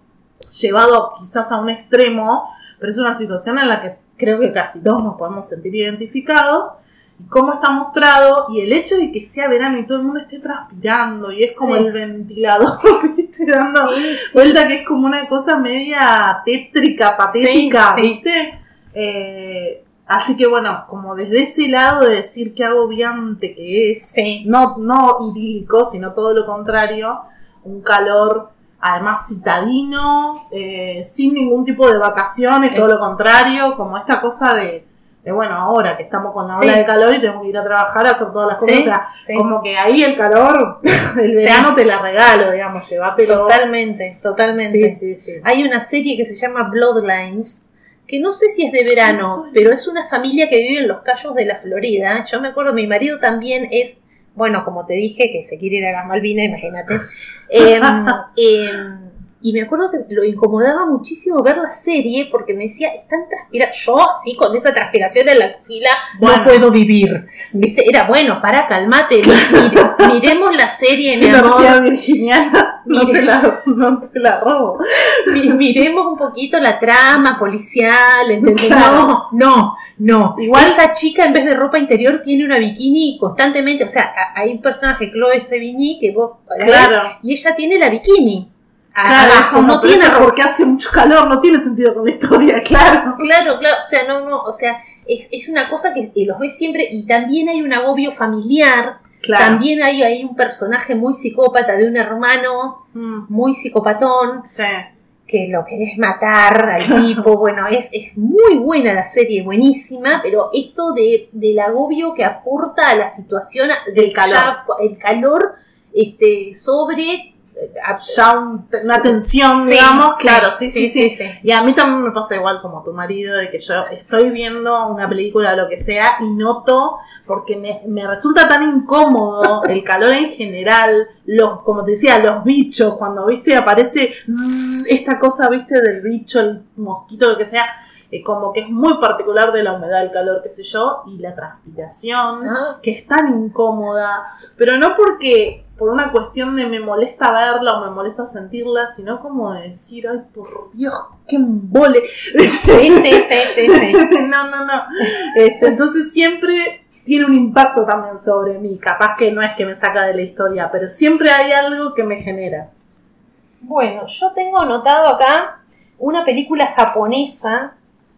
llevado quizás a un extremo, pero es una situación en la que creo que casi todos nos podemos sentir identificados. Y cómo está mostrado, y el hecho de que sea verano y todo el mundo esté transpirando, y es como Sí. el ventilador, ¿viste? Dando Sí, sí. vuelta, que es como una cosa media tétrica, patética. ¿viste? Eh, así que bueno, como desde ese lado de decir qué agobiante que es, no, no idílico, sino todo lo contrario, un calor además citadino, eh, sin ningún tipo de vacaciones, todo lo contrario, como esta cosa de, de, bueno, ahora que estamos con la ola Sí. de calor y tenemos que ir a trabajar, a hacer todas las cosas, Sí, o sea, sí. como que ahí el calor del verano te la regalo, digamos, llévatelo. Totalmente, totalmente. Sí, sí, sí. Hay una serie que se llama Bloodlines, que no sé si es de verano, pero es una familia que vive en los Cayos de la Florida. Yo me acuerdo, mi marido también es, bueno, como te dije, que se quiere ir a las Malvinas, imagínate. Em, em, y me acuerdo que lo incomodaba muchísimo ver la serie porque me decía, están transpirando. Yo, así, con esa transpiración en la axila, Bueno. no puedo vivir. ¿Viste? Era bueno, para, calmate. mire- miremos la serie, mi amor. Virginiana, no te, la, no te la robo. Mi- miremos un poquito la trama policial, ¿entendés? Claro. No, no, no. Igual- esa chica en vez de ropa interior tiene una bikini constantemente, o sea, hay un personaje, Chloe Sevigny, que vos la Claro. ves, y ella tiene la bikini. A- Claro, es abajo, como, no pero tiene eso porque hace mucho calor, no tiene sentido con la historia, claro. Claro, claro, o sea, no, no, o sea, es, es una cosa que los ves siempre y también hay un agobio familiar, Claro. también hay, hay un personaje muy psicópata de un hermano Mm, muy psicopatón, sí. que lo querés matar al tipo, bueno, es, es muy buena la serie, buenísima, pero esto de, del agobio que aporta a la situación Del calor. ya- el calor este, sobre... a- Ya un- una tensión, Sí, digamos, sí, claro, sí sí, sí, sí, sí. Y a mí también me pasa igual como tu marido, de que yo estoy viendo una película o lo que sea y noto, porque me, me resulta tan incómodo el calor en general, los, como te decía, los bichos, cuando viste aparece zzz, esta cosa, viste, del bicho, el mosquito, lo que sea, eh, como que es muy particular de la humedad, el calor, qué sé yo, y la transpiración Ah, que es tan incómoda, pero no porque por una cuestión de me molesta verla o me molesta sentirla, sino como de decir, ay, por Dios, qué embole. sí, sí, sí, sí, sí. no, no, no. Este, entonces siempre tiene un impacto también sobre mí, capaz que no es que me saca de la historia, pero siempre hay algo que me genera. Bueno, yo tengo anotado acá una película japonesa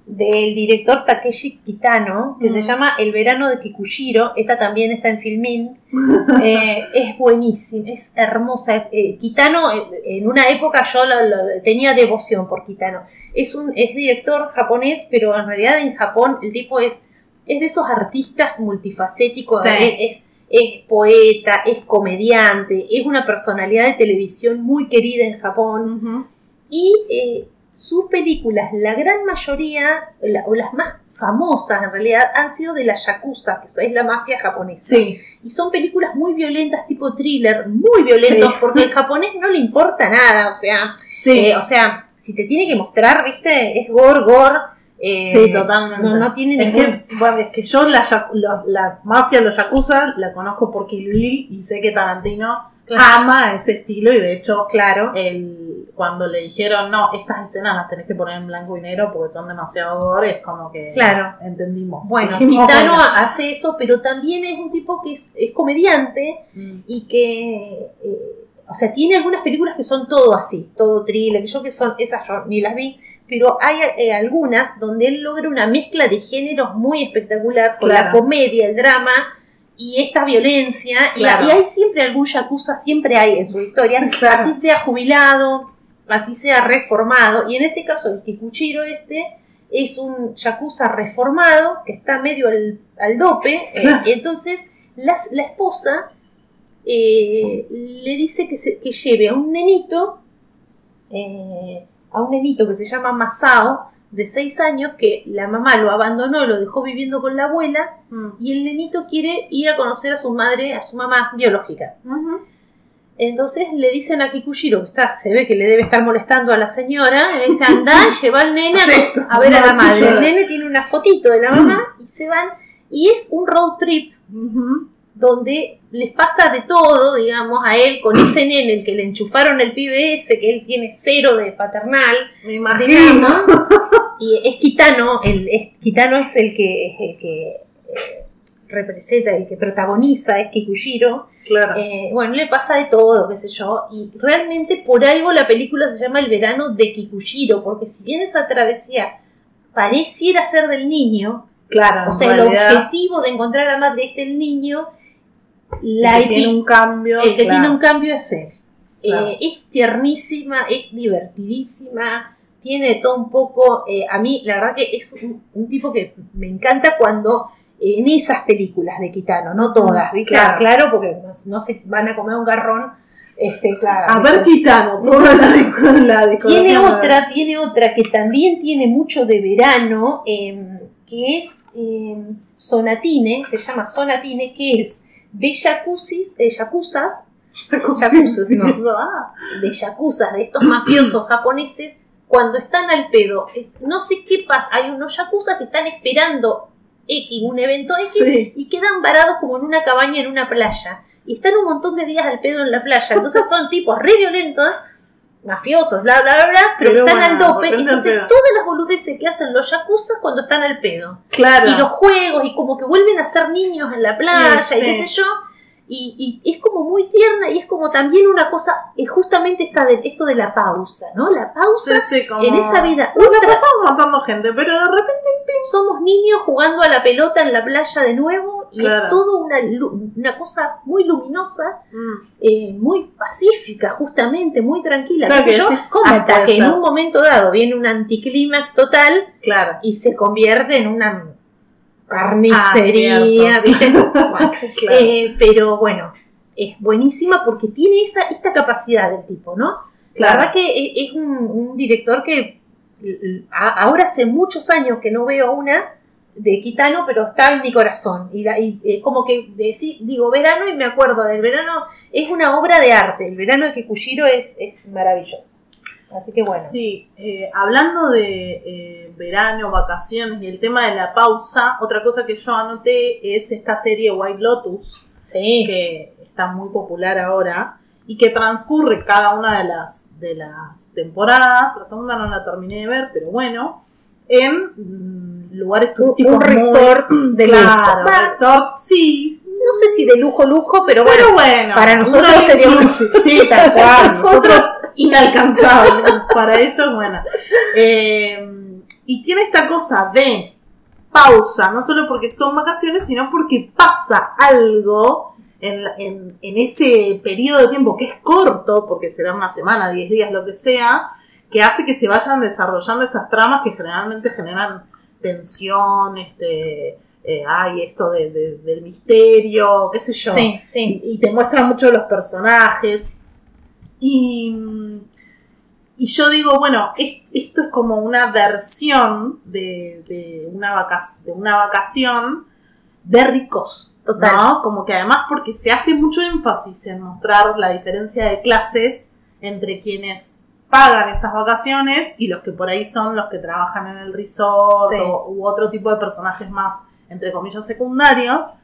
del director Takeshi Kitano, que se Mm. llama El verano de Kikushiro. Esta también está en Filmin. Eh, es buenísima, es hermosa. Eh, Kitano, eh, en una época yo lo- lo- tenía devoción por Kitano. Es un es director japonés, pero en realidad en Japón el tipo es, es de esos artistas multifacéticos. Sí. Es, es poeta, es comediante, es una personalidad de televisión muy querida en Japón. Y eh, sus películas, la gran mayoría, la- o las más famosas en realidad, han sido de la Yakuza, que es la mafia japonesa. Sí, Y son películas muy violentas, tipo thriller, muy violentos, Sí. porque al japonés no le importa nada, o sea, sí, eh, o sea, si te tiene que mostrar, viste, es gore, gore. eh, sí, totalmente. No, no tiene es ningún... que, es, bueno, es que yo la, la mafia, los yakuza, la conozco por Kill Bill y sé que Tarantino Claro. ama ese estilo y de hecho Claro. el, cuando le dijeron no, estas escenas las tenés que poner en blanco y negro porque son demasiado gore, es como que Claro. entendimos. Bueno, Kitano bueno. hace eso, pero también es un tipo que es, es comediante Mm, y que, eh, o sea, tiene algunas películas que son todo así, todo thriller, que yo que son, esas yo ni las vi, pero hay eh, algunas donde él logra una mezcla de géneros muy espectacular con la comedia, el drama y esta violencia, y- hay siempre algún yakuza, siempre hay en su historia, Claro. así sea jubilado, así sea reformado, y en este caso el Kikuchiro este es un yakuza reformado que está medio al, al dope, eh, y entonces la, la esposa eh, le dice que, se- que lleve a un nenito, eh, a un nenito que se llama Masao, de 6 años que la mamá lo abandonó y lo dejó viviendo con la abuela Mm. y el nenito quiere ir a conocer a su madre, a su mamá biológica. Entonces le dicen a Kikushiro, que está, se ve que le debe estar molestando a la señora, y le dice, anda, lleva al nene a, a ver a la madre. El nene tiene una fotito de la mamá y se van. Y es un road trip donde les pasa de todo, digamos, a él con ese nene, el que le enchufaron el pibe ese, que él tiene cero de paternal, Me imagino. digamos, y es Kitano, el, es, Kitano es el que, es el que eh, representa, el que protagoniza, es Kikushiro, Claro. eh, bueno, le pasa de todo, qué sé yo, y realmente por algo la película se llama El verano de Kikushiro, porque si bien esa travesía pareciera ser del niño, claro. o sea, el objetivo de encontrar a madre es del niño, el la que tiene un cambio. el que claro. tiene un cambio es él. Claro. Eh, es tiernísima, es divertidísima, tiene todo un poco. eh, a mí, la verdad que es un, un tipo que me encanta cuando. Eh, en esas películas de Kitano, no todas, ¿viste? Claro. Claro, porque no, no se van a comer un garrón. Este, claro. A ver, Kitano, toda la, disco- la. Tiene otra, tiene otra que también tiene mucho de verano, eh, que es eh, Sonatine, se llama Sonatine, que es de jacuzzis, de Yakuzas, no. Ah, de yakuzas, de estos mafiosos japoneses, cuando están al pedo. Eh, No sé qué pasa, hay unos yakuzas que están esperando X, un evento X, Sí. y quedan varados como en una cabaña en una playa. Y están un montón de días al pedo en la playa. Entonces son tipos re violentos, mafiosos, bla, bla, bla, bla, pero, Pero están bueno, al dope. al Entonces todas las boludeces que hacen los yakuzas cuando están al pedo. Claro. Y los juegos, y como que vuelven a ser niños en la playa, Sí, y qué sé yo. Y, y es como muy tierna y es como también una cosa, es justamente esta de, esto de la pausa, ¿no? La pausa Sí, sí, como- en esa vida ultra pasamos matando gente, pero de repente. somos niños jugando a la pelota en la playa de nuevo y Claro. es todo una, una cosa muy luminosa, mm, eh, muy pacífica justamente, muy tranquila, Claro que yo, decís, ¿cómo hasta que en un momento dado viene un anticlímax total Claro. y se convierte en una carnicería, cierto. ¿viste? Bueno, Claro. eh, pero bueno, es buenísima porque tiene esa, esta capacidad del tipo, ¿no? La Claro. verdad que e- es un, un director que a- ahora hace muchos años que no veo una de Kitano, pero está en mi corazón. Y, la- y, eh, como que deci- digo verano y me acuerdo del verano. Es una obra de arte. El verano de Kikushiro es, es maravilloso. Así que bueno. Sí, eh, hablando de eh, verano, vacaciones y el tema de la pausa, otra cosa que yo anoté es esta serie White Lotus, Sí. que está muy popular ahora y que transcurre cada una de las, de las temporadas. La segunda no la terminé de ver, pero bueno, en mm, lugares turísticos. un muy- resort de Claro, resort, sí. No sé si de lujo, lujo, pero bueno. Pero bueno, para nosotros sería un- Sí, tal cual. Nosotros- inalcanzables. Para ellos, bueno. Eh, y tiene esta cosa de pausa, no solo porque son vacaciones, sino porque pasa algo en, en- en ese periodo de tiempo que es corto, porque será una semana, 10 días, lo que sea, que hace que se vayan desarrollando estas tramas que generalmente generan tensión, este, eh, hay esto de- de- del misterio, qué sé yo Sí, sí. y te muestra mucho los personajes. Y, y yo digo, bueno, es- esto es como una versión de, de una, vaca- de una vacación de ricos. Total. ¿no? Como que además porque se hace mucho énfasis en mostrar la diferencia de clases entre quienes pagan esas vacaciones y los que por ahí son los que trabajan en el resort Sí. o, u otro tipo de personajes más, entre comillas, secundarios.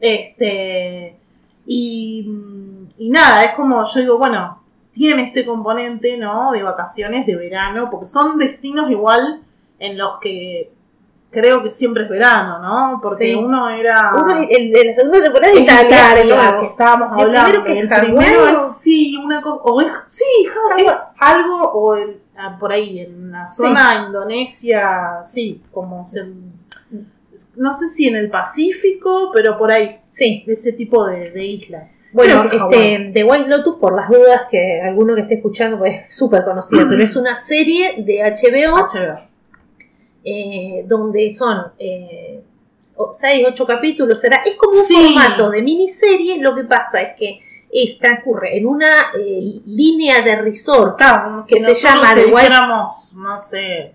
Este, y, y nada, es como yo digo, bueno, tiene este componente, ¿no? De vacaciones, de verano, porque son destinos igual en los que creo que siempre es verano, ¿no? Porque Sí. uno era... Uno el de la segunda temporada Es Italia, de Italia, nuevo. que estábamos El hablando. primero que el primero Hawái, es, sí, una cosa, o es, sí, Hawái. es algo, o el- ah, por ahí, en una zona Indonesia, sí, como se, no sé si en el Pacífico, pero por ahí, Sí. de ese tipo de, de islas. Bueno, este, The White Lotus, por las dudas que alguno que esté escuchando, pues es súper conocida, pero es una serie de HBO HBO. eh, donde son eh, o- seis, ocho capítulos, será, es como un Sí. formato de miniserie, lo que pasa es que es, transcurre en una eh, línea de resort Claro, como si Que se llama The White- no sé,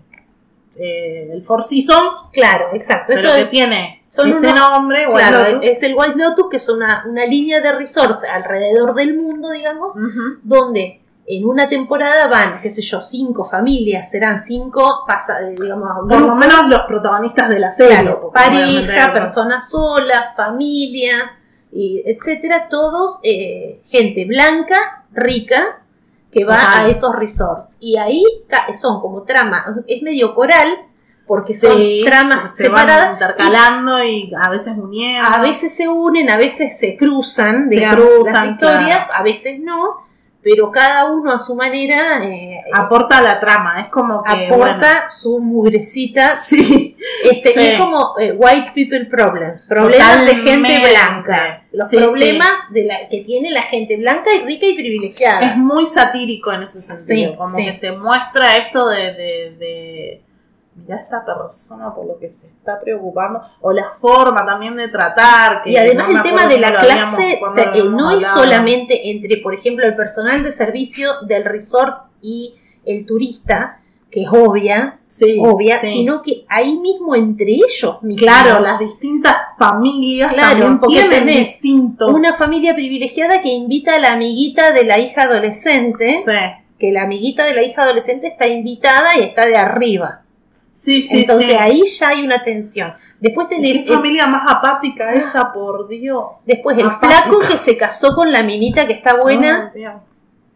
eh, el Four Seasons, Claro, exacto. pero Esto que es, tiene son ese unos- nombre, White claro, Lotus. es el White Lotus, que es una, una línea de resorts alrededor del mundo, digamos, donde en una temporada van, qué sé yo, cinco familias, serán cinco, pasa, eh, digamos, Por lo menos los protagonistas de la serie. claro, pareja, persona sola, familia, y etcétera, todos eh, gente blanca, rica, que va a esos resorts. Y ahí son como trama, es medio coral, porque Sí, son tramas se van separadas. intercalando y a veces uniendo. A veces se unen, a veces se cruzan, Se digamos, cruzan, las historias, claro. a veces no, pero cada uno a su manera eh, aporta a la trama, es como que aporta su mugrecita. sí, Este, sí. Es como eh, white people problems, problemas de gente blanca, los Sí, problemas De la, que tiene la gente blanca y rica y privilegiada. es muy satírico en ese sentido, como que se muestra esto de, de, de mira esta persona por lo que se está preocupando, o la forma también de tratar, que Y además no el tema de la habíamos- clase eh, no habíamos es solamente entre, por ejemplo, el personal de servicio del resort y el turista, que es obvia, sí, obvia, sí. sino que ahí mismo entre ellos mismos. Claro, las distintas familias Claro, también tienen distintos. Una familia privilegiada que invita a la amiguita de la hija adolescente, Sí, que la amiguita de la hija adolescente está invitada y está de arriba. sí, sí. Entonces sí. ahí ya hay una tensión. Después ¿Qué tenés el, familia más apática esa, por Dios? después el apática. flaco que se casó con la minita que está buena.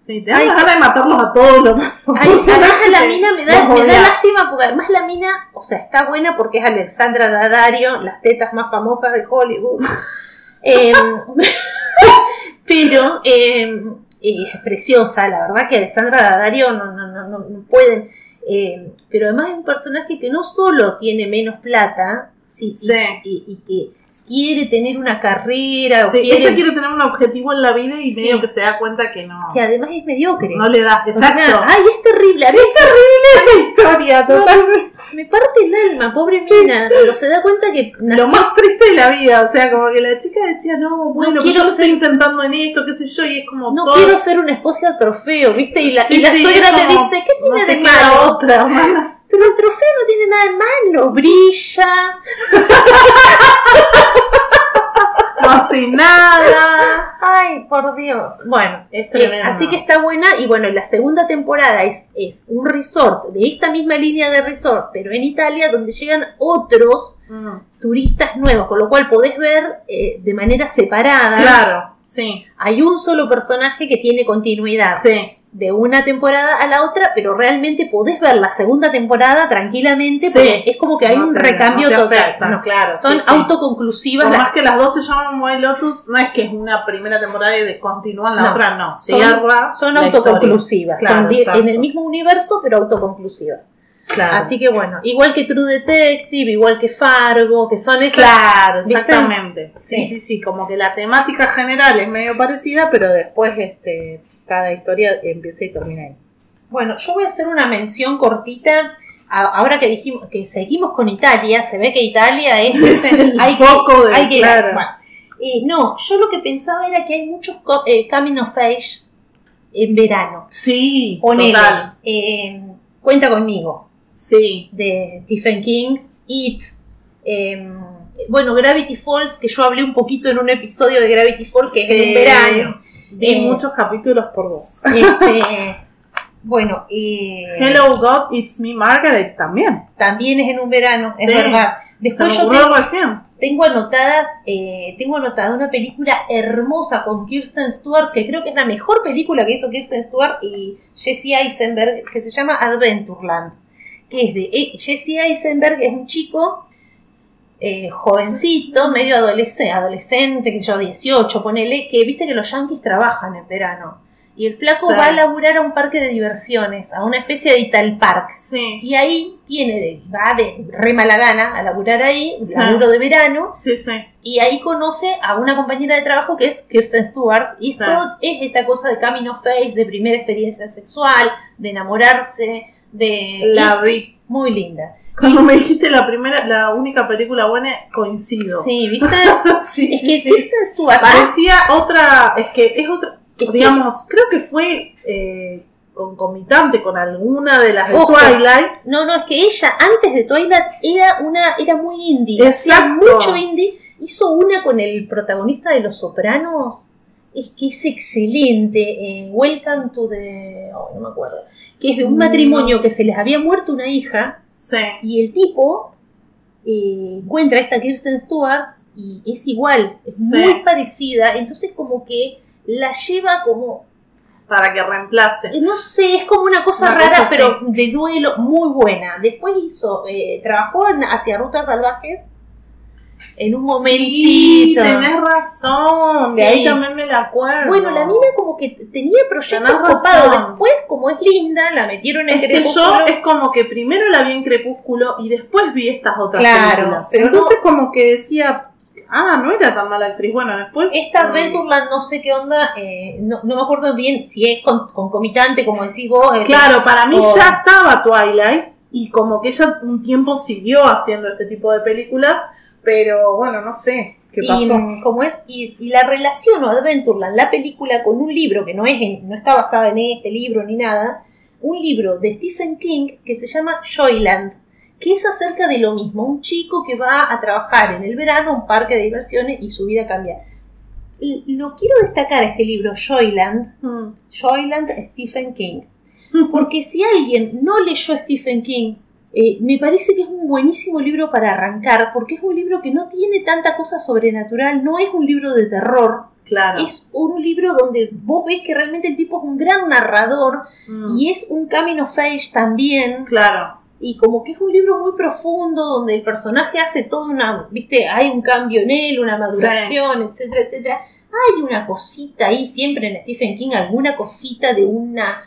Sí, te dan Ay, ganas de matarlos a todos los Ay, además a la mina me da, me da lástima porque además la mina, o sea, está buena porque es Alexandra Daddario, las tetas más famosas de Hollywood. Em, pero em, es preciosa, la verdad que Alexandra Daddario no, no, no, no, pueden. em, pero además es un personaje que no solo tiene menos plata, sí, y- Sí. y, y que quiere tener una carrera, o Sí, quiere, ella quiere tener un objetivo en la vida y Sí. medio que se da cuenta que no, que además es mediocre. no le da. O sea, Exacto. ay, es terrible. A mí esa historia, totalmente. Me parte el alma, pobre Sí. mina. Pero se da cuenta que nació. Lo más triste de la vida, o sea, como que la chica decía, no, bueno, pues quiero yo lo estoy ser- intentando en esto, qué sé yo, y es como No todo. quiero ser una esposa trofeo, ¿viste? Y la, y la suegra es le como, dice, ¿qué tiene no te de queda malo? otra, hermana. Pero el trofeo no tiene nada de malo, brilla. No hace nada. Ay, por Dios. Bueno, Es eh, así que está buena. Y bueno, la segunda temporada es, es un resort de esta misma línea de resort, pero en Italia, donde llegan otros Mm, turistas nuevos, con lo cual podés ver eh, de manera separada. Claro, sí, Hay un solo personaje que tiene continuidad. sí. De una temporada a la otra, pero realmente podés ver la segunda temporada tranquilamente Sí. porque es como que hay No un te- recambio no total. afecta, No. claro, Son sí, autoconclusivas. Por las- más que las dos se llaman White Lotus, no es que es una primera temporada y continúan la otra, no. son- Cierra. son la autoconclusivas. Claro, son en el mismo universo, pero autoconclusivas. Claro. Así que bueno, igual que True Detective, igual que Fargo, que son esas. Claro, exactamente. Sí, Sí. sí, sí, como que la temática general es medio parecida, pero después este cada historia empieza y termina ahí. Bueno, yo voy a hacer una mención cortita. Ahora que dijimos que seguimos con Italia, se ve que Italia es, Es el hay que- foco de- hay que- claro. bueno. Eh, no, yo lo que pensaba era que hay muchos eh, coming of age en verano. Sí, Ponele, total. eh, cuenta conmigo, Sí. de Stephen King, It, eh, bueno, Gravity Falls, que yo hablé un poquito en un episodio de Gravity Falls, que es en Sí. verano. Vi Eh, muchos capítulos por vos. Este, bueno, eh, Hello God, It's Me Margaret también. también es en un verano, es Sí. verdad. Se Después yo tengo, recién. tengo anotadas, eh, tengo anotada una película hermosa con Kirsten Stewart, que creo que es la mejor película que hizo Kirsten Stewart y Jesse Eisenberg, que se llama Adventureland, que es de eh, Jesse Eisenberg, es un chico eh, jovencito, medio adolescente, adolescente, que yo 18, ponele, que viste que los yankees trabajan en verano. Y el flaco Sí. va a laburar a un parque de diversiones, a una especie de Ital Park. Sí. Y ahí tiene, de- va de re mala gana a laburar ahí, un Sí. laburo de verano, Sí, sí. y ahí conoce a una compañera de trabajo que es Kirsten Stewart, y esto es esta cosa de camino face, de primera experiencia sexual, de enamorarse, de... La vi. muy linda. Cuando me dijiste la primera, la única película buena, coincido. Sí, ¿viste? sí, es sí, que sí. Kirsten Stewart... Parecía otra, es que es otra, Es que- digamos, creo que fue eh, concomitante con alguna de las de Ojo. Twilight. No, no, es que ella antes de Twilight era una era muy indie, hacía Exacto. mucho indie. Hizo una con el protagonista de Los Sopranos, es que es excelente. eh, Welcome to the, oh, no me acuerdo, que es de un matrimonio que se les había muerto una hija Sí. y el tipo eh, encuentra a esta Kirsten Stewart y es igual, es Sí. muy parecida, entonces como que la lleva como Para que reemplace. Eh, No sé, es como una cosa Una rara, cosa pero de duelo muy buena. Después hizo, eh, trabajó en Hacia Rutas Salvajes en un Sí, momentito. tenés razón. De Sí. ahí también me la acuerdo. bueno, la mina como que tenía proyectos copados. Después, como es linda, la metieron en Es que Crepúsculo. yo es como que primero la vi en Crepúsculo y después vi estas otras Claro, películas. Entonces como que decía, ah, no era tan mala actriz. Bueno, después... Esta Adventureland no sé qué onda, eh, no, no me acuerdo bien si es con- concomitante, como decís vos. eh, Claro, para mí o- ya estaba Twilight y como que ella un tiempo siguió haciendo este tipo de películas, pero bueno, no sé qué Y, pasó. mm, como es, y, y la relación o Adventureland, la película, con un libro que no, es en- no está basada en este libro ni nada, un libro de Stephen King que se llama Joyland, que es acerca de lo mismo, un chico que va a trabajar en el verano a un parque de diversiones y su vida cambia. Y lo quiero destacar este libro, Joyland, Mm. Joyland Stephen King. Porque si alguien no leyó Stephen King, eh, me parece que es un buenísimo libro para arrancar, porque es un libro que no tiene tanta cosa sobrenatural, no es un libro de terror, Claro. es un libro donde vos ves que realmente el tipo es un gran narrador Mm. y es un camino face también, Claro. y como que es un libro muy profundo donde el personaje hace todo una, viste, hay un cambio en él, una maduración, etcétera, etcétera. Hay una cosita ahí, siempre en Stephen King, alguna cosita de una,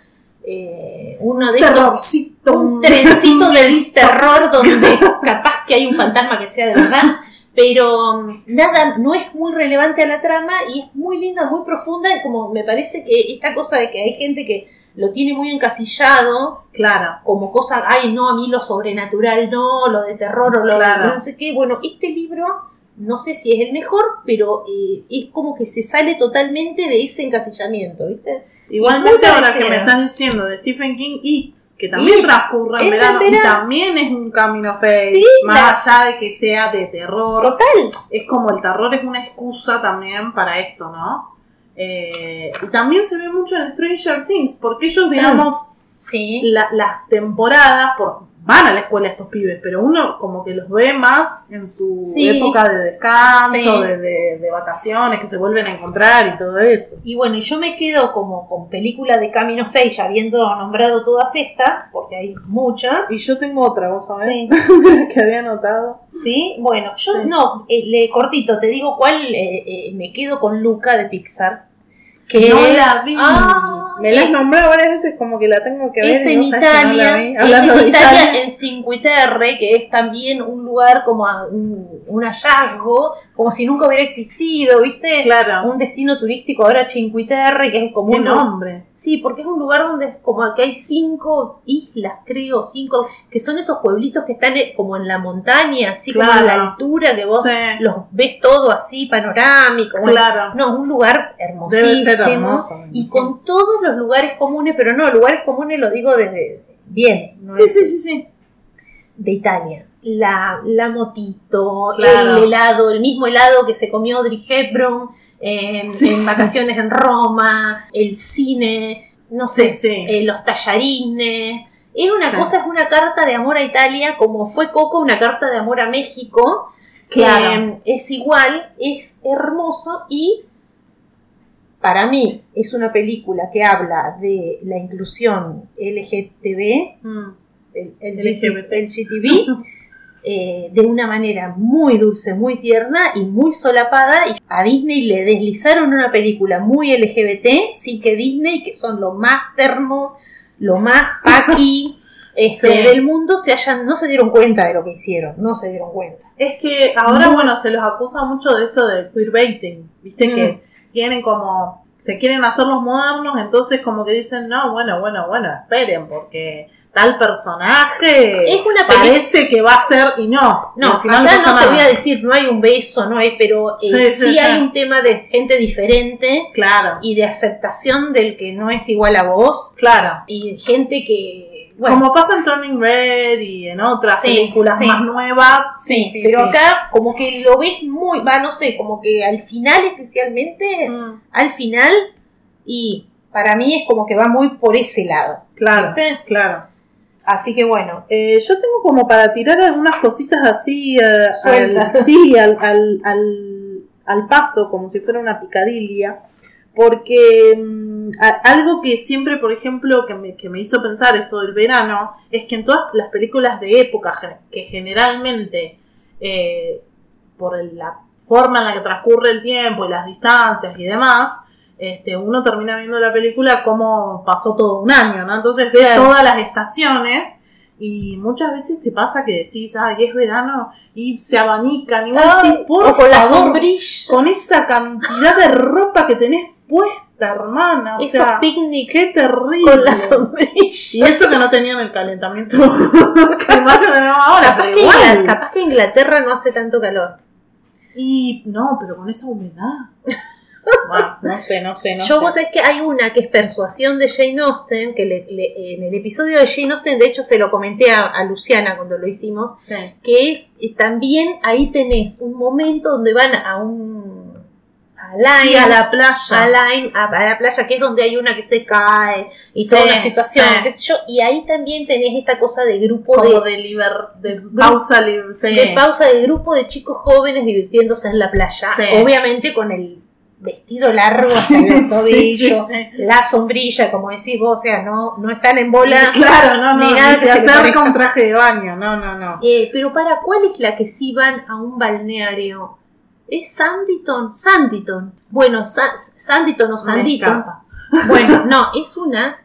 eh, uno de estos, un trencito del terror donde capaz que hay un fantasma que sea de verdad. Pero mm, nada, no es muy relevante a la trama y es muy linda, muy profunda. Y como me parece que esta cosa de que hay gente que lo tiene muy encasillado, Claro. como cosa, ay, no, a mí lo sobrenatural, no, lo de terror o lo Claro. de no sé qué. Bueno, este libro, no sé si es el mejor, pero eh, es como que se sale totalmente de ese encasillamiento, ¿viste? Igualmente ahora que me estás diciendo de Stephen King It, que también It, transcurre en verano, y también es un camino face, Sí, más allá de que sea de terror, Total. es como el terror es una excusa también para esto, ¿no? Eh, y también se ve mucho en Stranger Things, porque ellos, digamos, Sí. la- las temporadas, por, van a la escuela estos pibes, pero uno como que los ve más en su Sí. época de descanso, Sí. de, de- de vacaciones, que se vuelven a encontrar y todo eso. Y bueno, yo me quedo como con película de Camino Fey, ya habiendo nombrado todas estas, porque hay muchas. Y yo tengo otra, ¿vos sabés? Sí. que había notado. Sí, bueno, yo no, eh, le cortito, te digo cuál, eh, eh, me quedo con Luca de Pixar. Que no es- la vi. Ah, Me la has es- nombrado varias veces como que la tengo que ver. Es en sabés que no Italia, es Hablando en de Italia, Italia. en Cinquiterre, que es también un lugar como a- un, un hallazgo, como si nunca hubiera existido, ¿viste? Claro. Un destino turístico ahora Cinquiterre, que es como ¿Qué un nombre? Sí, porque es un lugar donde es como que hay cinco islas, creo, cinco, que son esos pueblitos que están eh, como en la montaña, así como a la altura, que vos Sí. los ves todo así panorámico. bueno, Claro. No, un lugar hermosísimo. Debe ser hermoso. Y con todos los lugares comunes, pero no, lugares comunes lo digo desde bien, no Sí, sí, sí, sí. de Italia. La, la motito, Claro. el helado, el mismo helado que se comió Audrey Hepburn en, Sí, en sí. vacaciones en Roma, el cine, no Sí, sé, eh, los tallarines. Es una cosa, es una carta de amor a Italia, como fue Coco una carta de amor a México. Claro. Eh, es igual, es hermoso y para mí es una película que habla de la inclusión LGTB, Mm. el, el LGBT. Eh, de una manera muy dulce, muy tierna y muy solapada. Y a Disney le deslizaron una película muy LGBT, sí que Disney, que son lo más termo, lo más paqui este, Sí. del mundo, se hayan, no se dieron cuenta de lo que hicieron, no se dieron cuenta. Es que ahora, bueno, se los acusa mucho de esto de queerbaiting. Viste Mm. que tienen como. Se quieren hacer los modernos, entonces como que dicen, no, bueno, bueno, bueno, esperen, porque tal personaje Es una parece que va a ser y no. y No, al final acá pasa no te voy a decir, no hay un beso, no hay, pero eh, Sí, sí, sí, sí. hay un tema de gente diferente Claro, y de aceptación del que no es igual a vos claro. y gente que, bueno, Como pasa en Turning Red y en otras Sí, películas sí. más nuevas. sí, Sí, pero acá como que lo ves muy, va, no sé, como que al final especialmente, Mm, al final, y para mí es como que va muy por ese lado. Claro, ¿Viste? claro. Así que bueno, Eh, yo tengo como para tirar algunas cositas así eh, al, sí, al, al, al, al paso, como si fuera una picadilla, porque mm, algo que siempre, por ejemplo, que me, que me hizo pensar esto del verano, es que en todas las películas de época, que generalmente, eh, por la forma en la que transcurre el tiempo y las distancias y demás, este, uno termina viendo la película como pasó todo un año, ¿no? Entonces ves Claro. todas las estaciones y muchas veces te pasa que decís, ay, es verano y se abanican y vos decís, por o con la sombrilla, con esa cantidad de ropa que tenés puesta, hermana, o esos sea, picnics qué terrible. con la sombrilla. y eso que no tenían el calentamiento climático que ahora, Capaz pero que, igual. Capaz que Inglaterra no hace tanto calor. Y no, pero con esa humedad. Bueno, no sé, no sé, no Yo sé. vos sabés que hay una que es Persuasión de Jane Austen, que le- le- en el episodio de Jane Austen, de hecho se lo comenté a, a Luciana cuando lo hicimos, Sí. que es eh, también ahí tenés un momento donde van a un Sí, a la playa. a a, a la playa, que es donde hay una que se cae y Sí, toda una situación, sí. qué sé yo, y ahí también tenés esta cosa de grupo como de, de, liber, de pausa de pausa de grupo de chicos jóvenes divirtiéndose en la playa, obviamente con el vestido largo hasta la sombrilla, como decís vos, o sea, no, no están en bola. Claro, no, no, ni ni, nada se se acerca un traje de baño, no, no, no. Eh, pero para cuál es la que sí van a un balneario? ¿Es Sanditon? Sanditon. Bueno, Sa- Sanditon o Sanditon. Bueno, no, es una.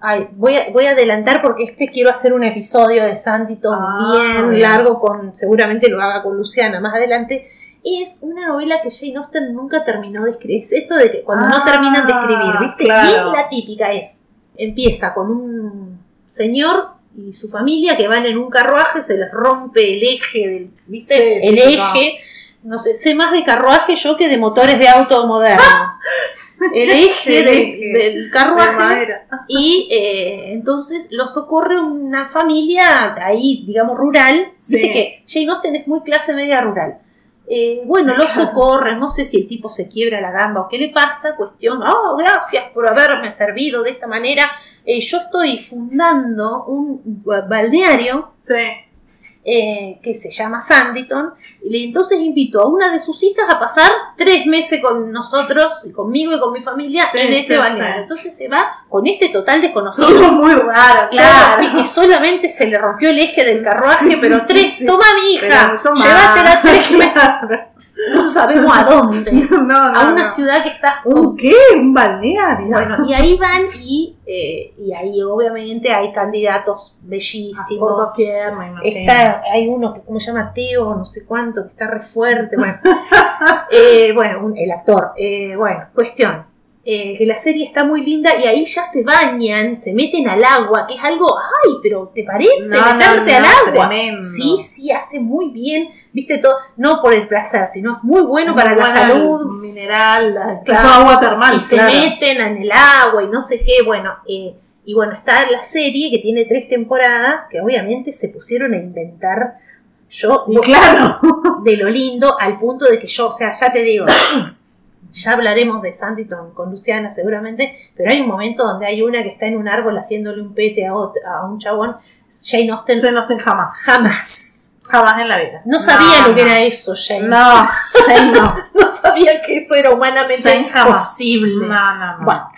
Ay, voy a, voy a adelantar porque este quiero hacer un episodio de Sanditon Ah, bien bien. largo con, seguramente lo haga con Luciana más adelante. Es una novela que Jane Austen nunca terminó de escribir. Es esto de que cuando no Ah, terminan de escribir, ¿viste? claro. Bien la típica es. Empieza con un señor y su familia que van en un carruaje, se les rompe el eje del, ¿viste? Sí, el típico. eje. No sé, sé más de carruaje yo que de motores de auto moderno. El eje, El del- eje del De carruaje y eh, entonces lo socorre una familia ahí, digamos, rural. Sí. Viste que Jane Austen es muy clase media rural. Eh, bueno, lo socorre, no sé si el tipo se quiebra la gamba o qué le pasa, cuestión, oh, gracias por haberme servido de esta manera. Eh, yo estoy fundando un balneario Sí. Eh, que se llama Sanditon, y le- entonces invito a una de sus hijas a pasar tres meses con nosotros, y conmigo y con mi familia, Sí, en sí, ese balneario. sí. Entonces se va con este total desconocido. Todo muy raro, Claro, claro. sí, que solamente se le rompió el eje del carruaje, pero tres, toma mi hija, Pero toma. llévatela tres meses. No sabemos a dónde, No, no, a una no. ciudad que está ¿Un qué? ¿Un balneario? bueno, y ahí van y, eh, y ahí obviamente hay candidatos Ah, bellísimos. por doquier, me. Está, hay uno que, ¿cómo se llama? Teo, no sé cuánto, que está re fuerte. Bueno, Eh, bueno un- el actor. Eh, bueno, cuestión. Eh, que la serie está muy linda y ahí ya se bañan, se meten al agua, que es algo, ay, pero ¿te parece No, meterte no, al agua? tremendo. Sí, sí, hace muy bien, viste todo, no por el placer, sino es muy bueno para la salud, Mineral, la- Claro. agua termal, y se meten en el agua y no sé qué, bueno, eh, y bueno, está la serie que tiene tres temporadas, que obviamente se pusieron a inventar, yo, Y claro. de lo lindo, al punto de que yo, o sea, ya te digo, ya hablaremos de Sanditon con Luciana seguramente, pero hay un momento donde hay una que está en un árbol haciéndole un pete a, a un chabón, Jane Austen no estén jamás. jamás. Jamás en la vida. No sabía lo que no. era eso, Jane. No, Jane no. No sabía que eso era humanamente Jane jamás. posible. No, no, no. Bueno,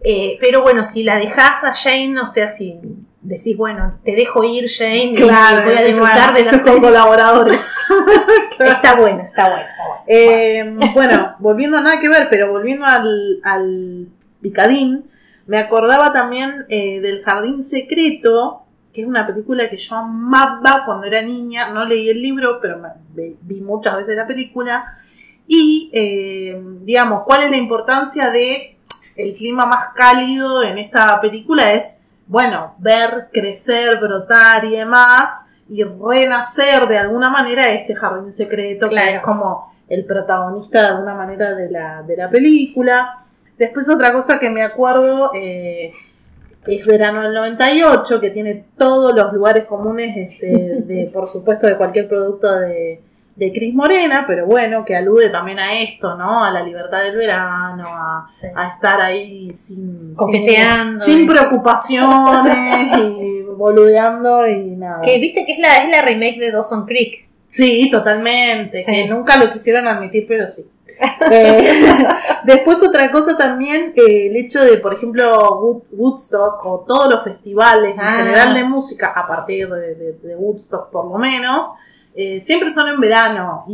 eh, pero bueno, si la dejas a Jane, o sea, si decís, bueno, te dejo ir, Jane, y claro, voy a disfrutar bueno, de es con colaboradores. Está buena, está buena, está buena. Eh, bueno, volviendo a nada que ver, pero volviendo al, al picadín, me acordaba también eh, del Jardín Secreto, que es una película que yo amaba cuando era niña. No leí el libro, pero me- vi muchas veces la película. Y, eh, digamos, ¿cuál es la importancia de el clima más cálido en esta película? Es bueno, ver crecer, brotar y demás, y renacer de alguna manera este jardín secreto, Claro. que es como el protagonista de alguna manera de la, de la película. Después otra cosa que me acuerdo eh, es verano del 98, que tiene todos los lugares comunes, este, de, por supuesto, de cualquier producto de, de Cris Morena, pero bueno, que alude también a esto, ¿no? A la libertad del verano, a, Sí. a estar ahí sin, Coqueteando sin, preocupaciones y boludeando y nada. Que viste que es la, es la remake de Dawson Creek. Sí, totalmente, Sí. que nunca lo quisieron admitir, pero sí. Eh, después otra cosa también, eh, el hecho de, por ejemplo, Wood- Woodstock o todos los festivales en Ah. general de música, a partir de, de- de Woodstock por lo menos, eh, siempre son en verano y,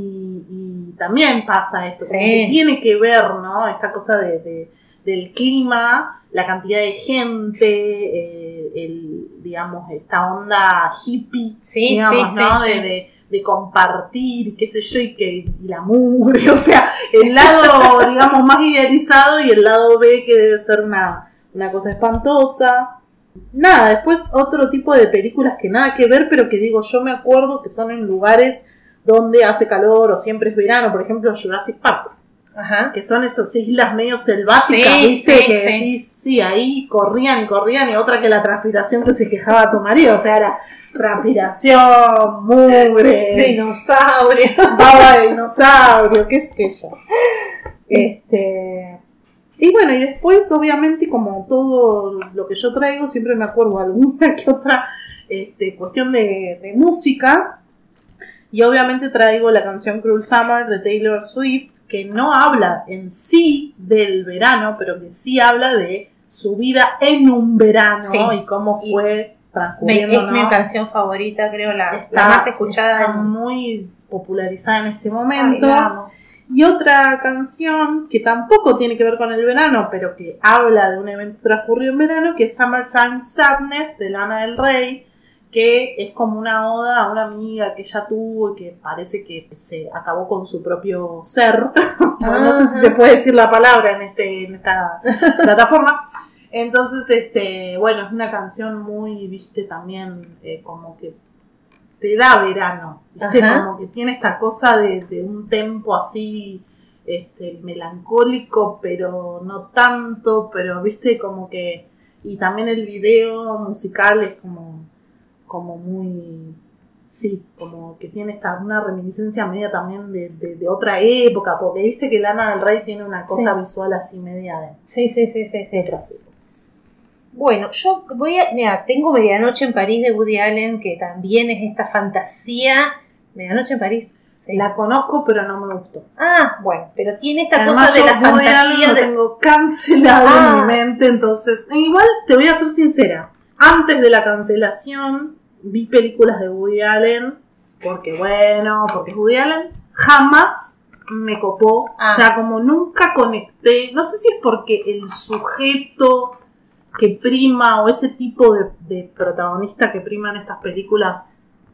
y también pasa esto, como Sí. que tiene que ver, ¿no? Esta cosa de, de- del clima, la cantidad de gente, eh, el, digamos, esta onda hippie, Sí, digamos, sí, ¿no? de- de compartir, qué sé yo, y que y la mugre, o sea, el lado, digamos, más idealizado y el lado B que debe ser una, una cosa espantosa. Nada, después otro tipo de películas que nada que ver, pero que digo, yo me acuerdo que son en lugares donde hace calor o siempre es verano, por ejemplo Jurassic Park, Ajá. que son esas islas medio selváticas, Sí, ¿viste? sí, que sí. sí, ahí corrían y corrían, y otra que la transpiración que se quejaba tu marido, o sea, era transpiración, mugre, Dinosaurio. baba de dinosaurio, qué sé yo. Este. Y bueno, y después, obviamente, como todo lo que yo traigo, siempre me acuerdo alguna que otra este, cuestión de, de música. Y obviamente traigo la canción Cruel Summer de Taylor Swift, que no habla en sí del verano, pero que sí habla de su vida en un verano Sí. y cómo fue transcurriendo. es mi canción favorita, creo, la, la está, más escuchada. está en- muy popularizada en este momento. Y otra canción que tampoco tiene que ver con el verano, pero que habla de un evento transcurrido en verano, que es Summertime Sadness de Lana del Rey, que es como una oda a una amiga que ella tuvo y que parece que se acabó con su propio ser. no, sé si se puede decir la palabra en, este, en esta plataforma. Entonces, este, bueno, es una canción muy, viste, también eh, como que te da verano, viste, como que tiene esta cosa de, de un tempo así, este, melancólico, pero no tanto, pero viste, como que, y también el video musical es como, como muy, sí, como que tiene esta, una reminiscencia media también de, de- de otra época, porque viste que Lana del Rey tiene una cosa Sí. visual así media de Sí, sí, sí, sí, sí. otras épocas. Bueno, yo voy a. Mira, tengo Medianoche en París de Woody Allen, que también es esta fantasía. Medianoche en París. Sí. La conozco, pero no me gustó. Ah, bueno, pero tiene esta Además, cosa de la Woody Allen fantasía lo de. tengo cancelado Ah. en mi mente, entonces. e Igual te voy a ser sincera. Antes de la cancelación, vi películas de Woody Allen, porque bueno, porque es Woody Allen. Jamás me copó. Ah. O sea, como nunca conecté. No sé si es porque el sujeto que prima o ese tipo de, de protagonista que prima en estas películas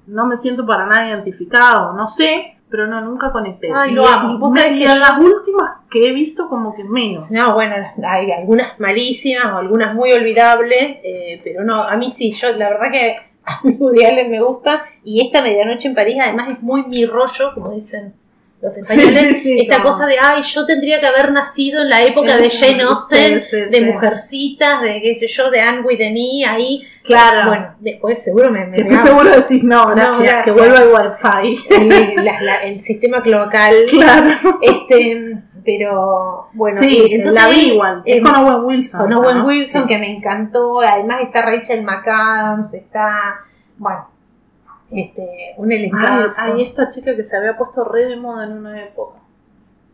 no me siento para nada identificado, no sé, pero no, nunca conecté. Ay, y, Vos me- y yo- las últimas que he visto como que menos. No, bueno, hay algunas malísimas o algunas muy olvidables, eh, pero no, a mí sí, yo la verdad que a mí Woody Allen me gusta y esta Medianoche en París además es muy mi rollo, como dicen los españoles, Sí, sí, sí, esta como- cosa de, ay, yo tendría que haber nacido en la época de Jane Austen, de. Mujercitas, de qué sé yo, de Anne E, ahí. Claro. Bueno, después seguro me... me estoy seguro decís, no, gracias, gracias. que vuelva el wifi. el, la- la- el sistema cloacal. claro. Este, pero bueno, sí, y entonces la vi igual. Es con Owen Wilson. con Owen ¿no? Wilson, que me encantó. Además está Rachel McAdams, está, bueno, este, un Ay, elencazo. ay, esta chica que se había puesto re de moda en una época.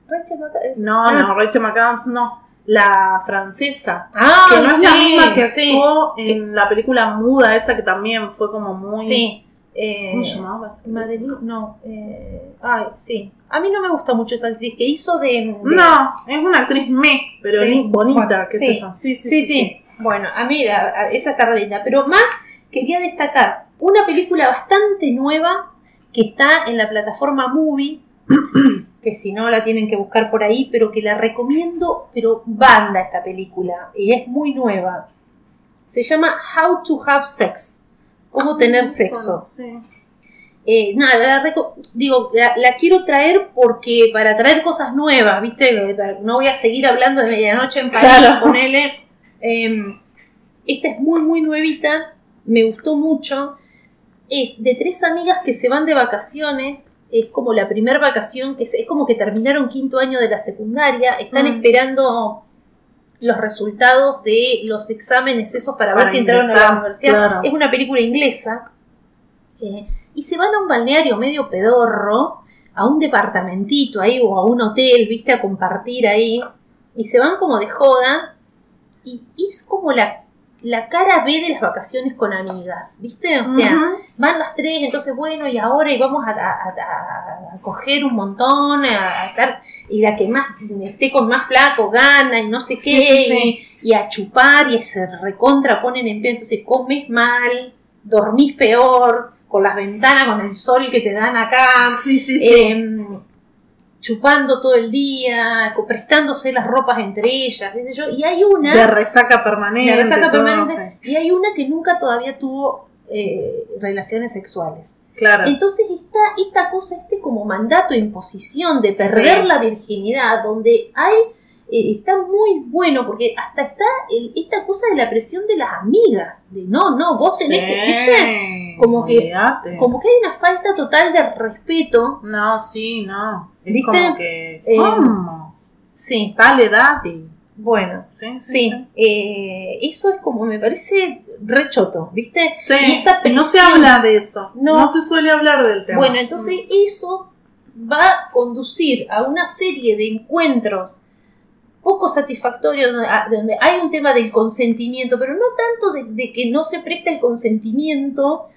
Rachel McAdams. No, Ah. no, Rachel McAdams no. La francesa. Ah, que no es la misma que sí, actuó en la película muda esa que también fue como muy... Sí. Eh, ¿Cómo se llamaba? Madeline, no. Eh, ay, sí. A mí no me gusta mucho esa actriz que hizo de. de- No, es una actriz me, pero Sí, bonita, bueno, qué sí. sé yo. Sí, sí, Sí, sí. Bueno, a mí la- esa está linda. Pero más quería destacar una película bastante nueva que está en la plataforma Movie, que si no la tienen que buscar por ahí, pero que la recomiendo, pero banda esta película, y es muy nueva. Se llama How to Have Sex. Cómo tener sexo. Sí. Eh, nada, la digo, la, la quiero traer porque para traer cosas nuevas, ¿viste? No voy a seguir hablando de medianoche en París, Claro. ponele. Eh, esta es muy, muy nuevita, me gustó mucho. Es de tres amigas que se van de vacaciones, es como la primera vacación, que se- es como que terminaron quinto año de la secundaria, están Mm. esperando los resultados de los exámenes esos para, Para ver si entraron a la ingresar, universidad. claro. Es una película inglesa. Eh, y se van a un balneario medio pedorro, a un departamentito ahí o a un hotel, viste, a compartir ahí. Y se van como de joda. Y es como la, la cara B de las vacaciones con amigas, viste. O sea, van las tres, entonces bueno, y ahora y vamos a, a- a- coger un montón, a, estar, y la que más esté con más flaco gana, y no sé qué, Sí, sí, sí. Y, y a chupar, y se recontra ponen en pie, entonces comes mal, dormís peor, con las ventanas, con el sol que te dan acá, Sí, sí, sí. em, chupando todo el día, prestándose las ropas entre ellas, qué sé yo, y hay una de resaca permanente. de resaca todo, permanente, y hay una que nunca todavía tuvo eh, relaciones sexuales. Claro. Entonces está esta cosa, este como mandato, imposición de perder Sí. la virginidad, donde hay, eh, está muy bueno, porque hasta está el- esta cosa de la presión de las amigas, de no, no, vos tenés que, ¿viste? Como que-. Como que hay una falta total de respeto, No, sí, no. Es ¿Viste? como que. Eh, ¿Cómo? sí, Tal edad y. bueno, Sí, sí, eh, eso es como, me parece rechoto, ¿viste? Sí, Y esta no se habla de eso. No. No, se suele hablar del tema. Bueno, entonces eso va a conducir a una serie de encuentros poco satisfactorios donde, a- donde hay un tema del consentimiento, pero no tanto de, de que no se presta el consentimiento,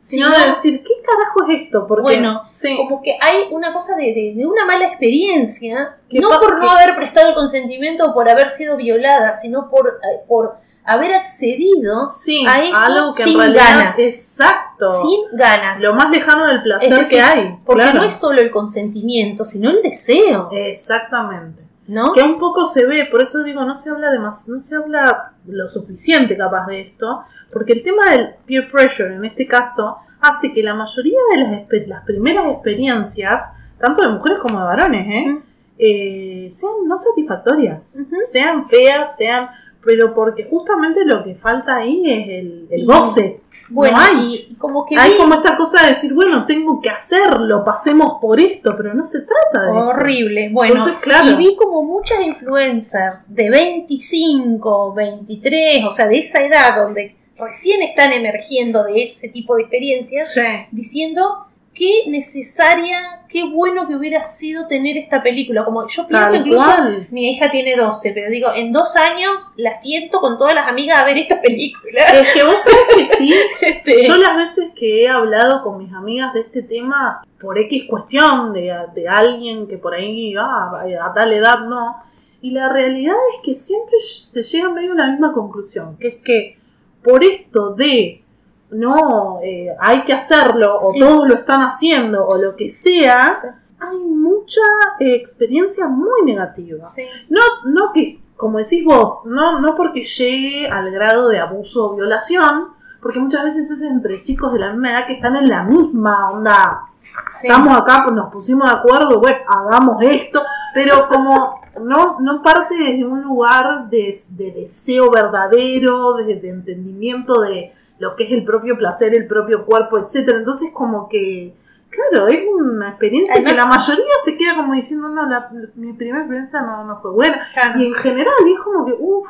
Sino sino de decir, ¿qué carajo es esto? Porque, Bueno, sí, como que hay una cosa de, de- de una mala experiencia, ¿Qué no por no haber prestado el consentimiento o por haber sido violada, sino por, eh, por haber accedido sí, a eso algo que sin en realidad. ganas. Exacto. sin ganas. Lo más lejano del placer decir, que hay. Porque claro. no es solo el consentimiento, sino el deseo, Exactamente. ¿no? Que un poco se ve, por eso digo, no se habla de más, no se habla lo suficiente capaz de esto, porque el tema del peer pressure en este caso hace que la mayoría de las, las primeras experiencias, tanto de mujeres como de varones, ¿eh? Eh, sean no satisfactorias, sean feas, sean, pero porque justamente lo que falta ahí es el, el goce. Bueno, no hay. y como que Hay vi- como esta cosa de decir, bueno, tengo que hacerlo, pasemos por esto, pero no se trata de eso. horrible. Bueno, Entonces, claro. y vi como muchas influencers de 25, 23, o sea, de esa edad donde recién están emergiendo de ese tipo de experiencias, Sí. diciendo qué necesaria, qué bueno que hubiera sido tener esta película. Como yo pienso Tal incluso, cual. mi hija tiene 12, pero digo, en dos años la siento con todas las amigas a ver esta película. Es que vos sabés que sí, Este, Yo las veces que he hablado con mis amigas de este tema, por X cuestión de, de alguien que por ahí ah, a tal edad no, y la realidad es que siempre se llega medio a la misma conclusión, que es que por esto de no eh, hay que hacerlo o Sí. todos lo están haciendo o lo que sea, Sí. hay mucha eh, experiencia muy negativa. sí. No, no que, como decís vos, no, no porque llegue al grado de abuso o violación, porque muchas veces es entre chicos de la misma edad que están en la misma onda. Estamos acá, pues nos pusimos de acuerdo, bueno, hagamos esto, pero como no, no parte desde un lugar de, de deseo verdadero, de, de entendimiento de lo que es el propio placer, el propio cuerpo, etcétera. Entonces como que, claro, es una experiencia Además- que la mayoría se queda como diciendo, no, la- mi primera experiencia no, no fue buena. Claro. Y en general es como que, uff,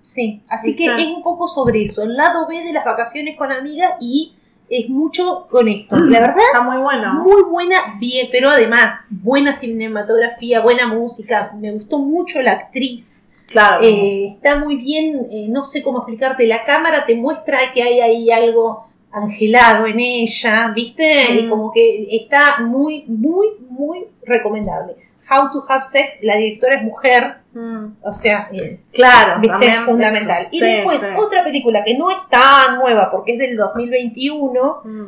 Sí, así que es un poco sobre eso, el lado B de las vacaciones con amigas y es mucho con esto. La verdad, está muy bueno. muy buena, bien, pero además, buena cinematografía, buena música, me gustó mucho la actriz, Claro. eh, está muy bien, eh, no sé cómo explicarte, la cámara te muestra que hay ahí algo angelado en ella, ¿viste? Mm. Y como que está muy, muy, muy recomendable. How to Have Sex, la directora es mujer, Mm, o sea, eh, claro, ¿Viste? Es fundamental. eso. Y Sí, después, sí. otra película que no es tan nueva porque es del 2021, Mm,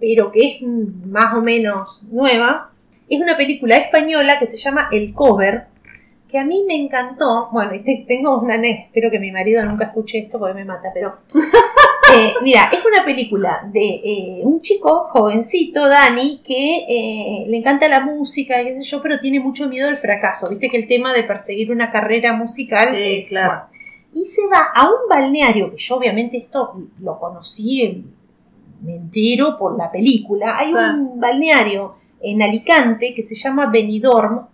pero que es más o menos nueva, es una película española que se llama El Cover, que a mí me encantó, bueno, tengo una espero que mi marido nunca escuche esto porque me mata, pero eh, mira, es una película de eh, un chico jovencito, Dani, que eh, le encanta la música, qué sé yo, pero tiene mucho miedo al fracaso. Viste que el tema de perseguir una carrera musical es, claro. bueno, y se va a un balneario, que yo obviamente esto lo conocí, me entero por la película. Hay Sí. un balneario en Alicante que se llama Benidorm,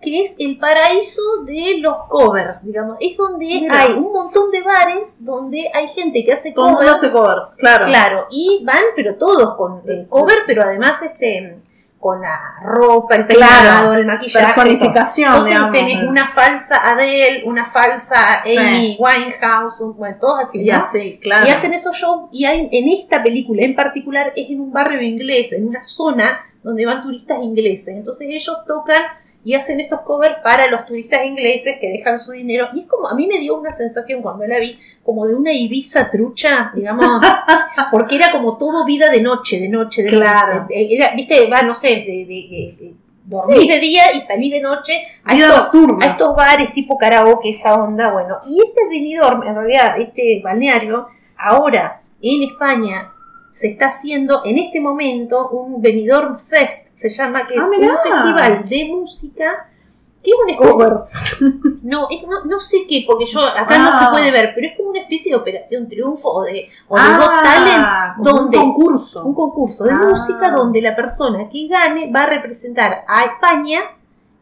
que es el paraíso de los covers, digamos. Es donde Mira. hay un montón de bares donde hay gente que hace Todo covers. hace covers, claro. Claro, y van, pero todos con el cover, pero además este con la ropa, el Claro. peinado, el maquillaje. Personificación, todo. Entonces digamos. tenés una falsa Adele, una falsa Sí. Amy Winehouse, bueno, todos así, Y ¿no? así, claro. Y hacen esos shows, y hay, en esta película en particular es en un barrio inglés, en una zona donde van turistas ingleses. Entonces ellos tocan y hacen estos covers para los turistas ingleses que dejan su dinero. Y es como, a mí me dio una sensación cuando la vi, como de una Ibiza trucha, digamos, porque era como todo vida de noche, de noche, de Claro. noche. Era, Viste, va, no sé, de, de, de- de- dormí Sí. de día y salí de noche a estos- a estos bares tipo karaoke, esa onda, bueno. Y este Benidorm, en realidad, este balneario, ahora en España se está haciendo en este momento un Benidorm Fest, se llama, que es Ah, un festival de música que es una especie Covers. no, es- no, no sé qué, porque yo acá no Ah. se puede ver, pero es como una especie de operación triunfo o de, o de Got Talent, Ah, como donde- Un concurso. un concurso de Ah. música donde la persona que gane va a representar a España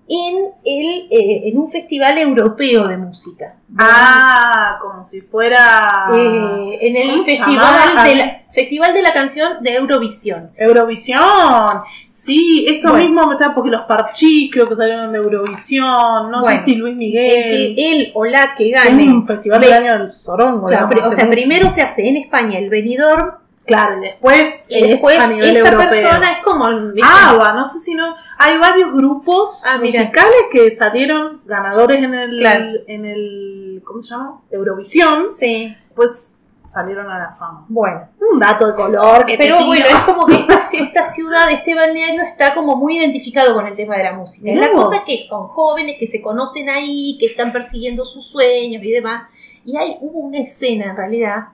en, el, eh, en un festival europeo de música. Ah, como si fuera Eh, en el ¿cómo se festival de, la, festival de la canción de Eurovisión. Eurovisión. Sí, eso Bueno. mismo me está porque los parchís creo que salieron de Eurovisión. No Bueno, sé si Luis El Miguel. que él o la que Es gane. un festival del año del Sorongo. Claro, digamos, o sea, mucho. primero se hace en España el Benidorm Claro, y después, después es a nivel esa europeo. persona es como ¿viste? ABBA, no sé si no. Hay varios grupos Ah, musicales que salieron ganadores en el, Claro. en el. ¿Cómo se llama? Eurovisión. Sí, Pues salieron a la fama. bueno. Un dato de color que Pero te bueno, es como que esta, esta ciudad, este balneario está como muy identificado con el tema de la música. La cosa es que son jóvenes que se conocen ahí, que están persiguiendo sus sueños y demás. Y hay hubo una escena en realidad.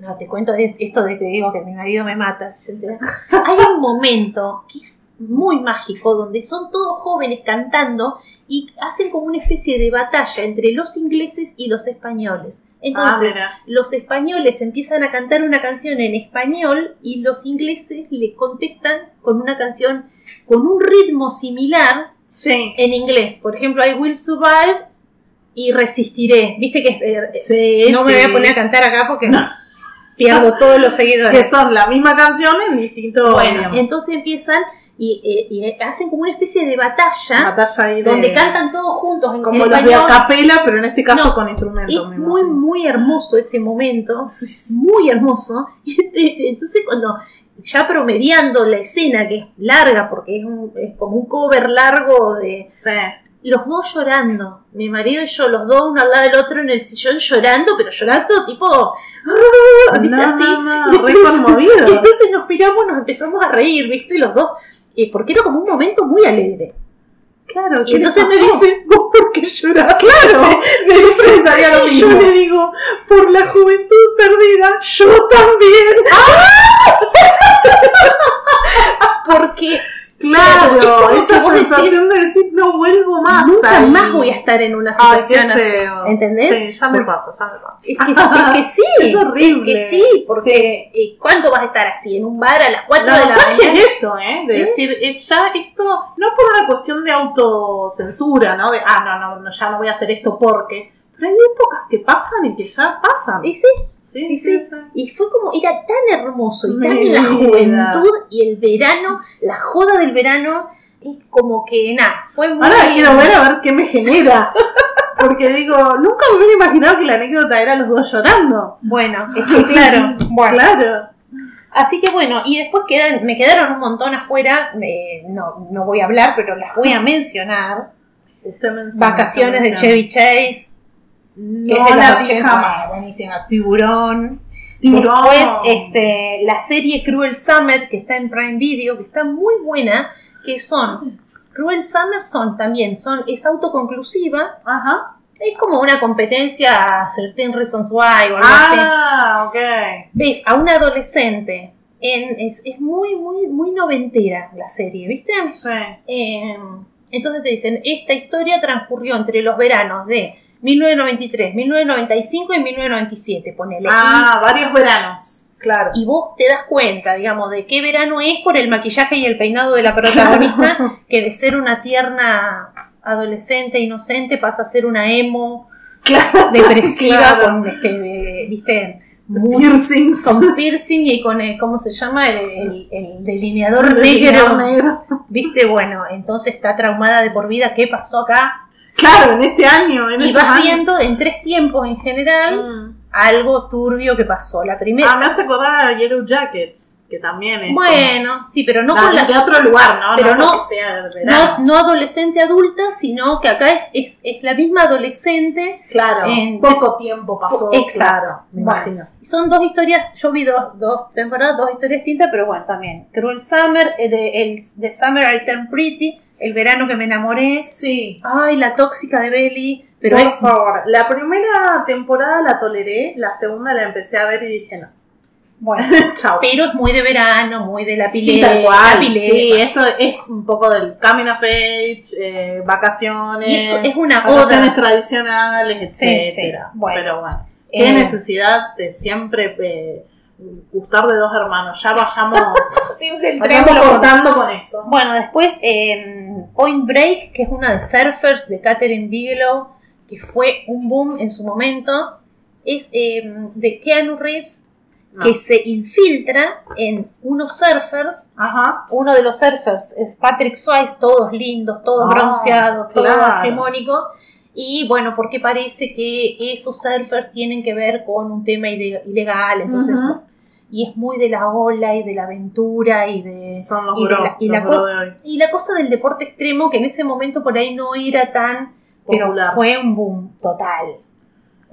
No, te cuento de esto de que digo que mi marido me mata, entera. Hay un momento que es muy mágico donde son todos jóvenes cantando y hacen como una especie de batalla entre los ingleses y los españoles. Entonces, Ah, los españoles empiezan a cantar una canción en español y los ingleses le contestan con una canción con un ritmo similar Sí. en inglés. Por ejemplo, I Will Survive y Resistiré. Viste que eh, Sí, no me voy a poner a cantar acá porque pierdo todos los Que seguidores. son la misma canción en distintos Bueno, entonces empiezan y, eh, y hacen como una especie de batalla batalla de- donde cantan todos juntos en, como en los de español. a capela, pero en este caso No, con instrumentos. Es muy, muy hermoso ese momento. Muy hermoso. Entonces cuando ya promediando la escena, que es larga, porque es, un- es como un cover largo de Sí. los dos llorando, mi marido y yo, los dos uno al lado del otro en el sillón llorando, pero llorando tipo, ¡ah! ¿viste? No, así. no, re entonces- conmovido. entonces nos miramos, nos empezamos a reír, ¿viste? Los dos, eh, porque era como un momento muy alegre. Claro, Y entonces me dice, ¿vos por qué llorás? Claro, me yo dice, lo y yo mismo. le digo, por la juventud perdida, yo también. Porque Claro, es esa sensación de decir no vuelvo más. nunca ahí. más voy a estar en una Ay, qué situación así. feo. ¿Entendés? Sí, ya me pasa, ya me pasa. Es que, es que sí. Es horrible. Es que sí, porque eh, ¿cuándo vas a estar así? ¿En un bar a las 4 La de la mañana? es eso, ¿eh? De ¿Eh? decir, eh, ya esto, no por una cuestión de autocensura, ¿no? De, ah, no, no, no, ya no voy a hacer esto porque. Pero hay épocas que pasan y que ya pasan. Y sí, Sí, y sí, sí. sí. Y fue como, era tan hermoso y tan la juventud y el verano, la joda del verano, es como que nada, fue muy. Ahora quiero ver a ver qué me genera. Porque digo, nunca me hubiera imaginado que la anécdota era los dos llorando. Bueno, es que claro, bueno. Claro. Así que bueno, y después quedan, me quedaron un montón afuera, eh, no, no voy a hablar, pero las voy a mencionar. Usted menciona. Vacaciones de usted menciona. Chevy Chase, que es No de la vi 80, jamás. buenísima, Tiburón. Tiburón. Después, este, la serie Cruel Summer, que está en Prime Video, que está muy buena, que son Cruel Summer son también, son, es autoconclusiva, Ajá. es como una competencia a Certain Reasons Why o algo así. Ah, ok. Ves a una adolescente, en, es, es muy, muy, muy noventera la serie, ¿viste? Sí. Eh, entonces te dicen, esta historia transcurrió entre los veranos de 1993, 1995 y 1997, ponele. Ah, varios veranos. Claro. Y vos te das cuenta, digamos, de qué verano es por el maquillaje y el peinado de la protagonista, que de ser una tierna adolescente inocente pasa a ser una emo Claro. depresiva Claro. con este, viste, muy- Piercings. con piercing y con el, ¿cómo se llama? El, el- el delineador Delineador negro. negro. Viste, bueno, entonces está traumada de por vida. ¿Qué pasó acá? Claro, en este año. En Y vas años. viendo en tres tiempos en general Mm. algo turbio que pasó. La primera. Ah, me hace acordar a Yellow Jackets, que también es. bueno, sí, pero no como- con la. de otro lugar, ¿no? pero no, no- porque sea No, no adolescente adulta, sino que acá es, es, es la misma adolescente. Claro, en- poco tiempo pasó. Exacto. Claro, me Bueno. imagino. Son dos historias, yo vi dos, dos temporadas, dos historias distintas, pero bueno, también. Cruel Summer, eh, de, el, de Summer I Turned Pretty, El verano que me enamoré. Sí. Ay, la tóxica de Belly. Pero Por es, favor, la primera temporada la toleré, la segunda la empecé a ver y dije no. bueno, Chao. pero es muy de verano, muy de la pileta. tal cual, la pileta. sí, esto es un poco del coming of age, eh, vacaciones, Y eso es una vacaciones oda. tradicionales, etcétera. sí, bueno. Pero bueno, qué Eh, necesidad de siempre eh, gustar de dos hermanos. Ya vayamos, sí, vayamos cortando con eso. Bueno, después eh, Point Break, que es una de Surfers de Catherine Bigelow, que fue un boom en su momento, es eh, de Keanu Reeves, No. que se infiltra en unos surfers. Ajá. Uno de los surfers es Patrick Swayze, todos lindos, todos Ah, bronceados, todo claro. hegemónico. Y bueno, porque parece que esos surfers tienen que ver con un tema ile- ilegal, entonces. Y es muy de la ola y de la aventura y de... Son los y de la- y los la bros co- de hoy. y la cosa del deporte extremo, que en ese momento por ahí no era tan, pero Popular. fue un boom total.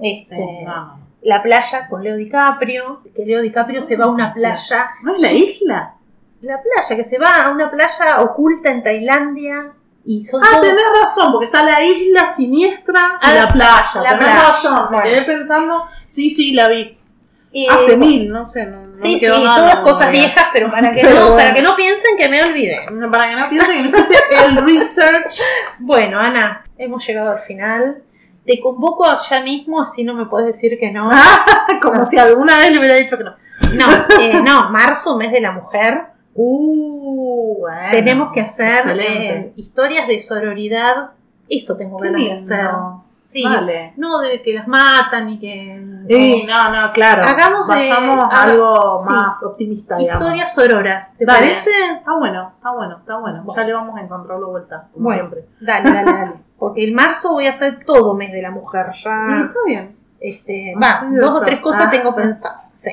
Este, no. La playa con Leo DiCaprio, que Leo DiCaprio se va a una playa, ¿No es la isla? la playa, que se va a una playa oculta en Tailandia y son Ah, todos- tenés razón, porque está la isla siniestra y Ah, la playa. la tenés playa. razón, me Bueno. quedé pensando, sí, sí, la vi. Eh, Hace mil, no sé, no, no Sí, sí, nada. todas cosas viejas, pero para que, Pero no, bueno. para que no piensen que me olvidé. Para que no piensen que hiciste el research. Bueno, Ana, hemos llegado al final. Te convoco ya mismo, así no me puedes decir que no. Como si alguna vez le hubiera dicho que no. No, eh, no, marzo, mes de la mujer. Uh, bueno. Tenemos que hacer eh, historias de sororidad. Eso tengo ganas de hacer. Sí, Vale. no de que las matan y que. Sí, no, no, claro. Hagamos de- Vayamos a haga- algo sí. más optimista, digamos. Historias sororas, ¿te Dale. parece? Está bueno, está bueno, está bueno. Bueno. Ya le vamos a encontrarlo vuelta, como Bueno. siempre. Dale, dale, dale. Porque el marzo voy a hacer todo mes de la mujer. Ya, está bien. este, va, dos o tres cosas Ah. tengo pensadas. Sí.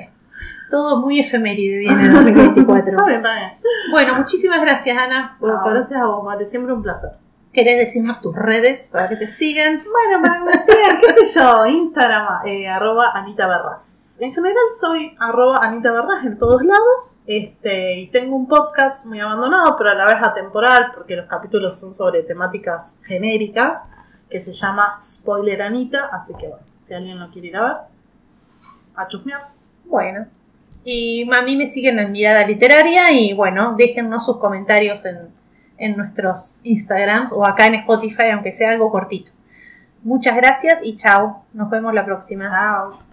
Todo muy efeméride viene el 2024. Está bien, está bien. Bueno, muchísimas gracias, Ana. por- Bueno, gracias a vos, Vale, siempre un placer. ¿Querés decirnos tus redes para que te sigan? Bueno, para que me sigan, qué sé yo, Instagram, eh, arroba Anita Berras. En general soy arroba Anita Berras en todos lados. Este, y tengo un podcast muy abandonado, pero a la vez atemporal, porque los capítulos son sobre temáticas genéricas, que se llama Spoiler Anita. Así que bueno, si alguien lo quiere ir a ver, a chusmear. Bueno. Y a mí me siguen en Mirada Literaria y bueno, déjennos sus comentarios en, en nuestros Instagrams o acá en Spotify, aunque sea algo cortito. Muchas gracias y chao. Nos vemos la próxima. Chao.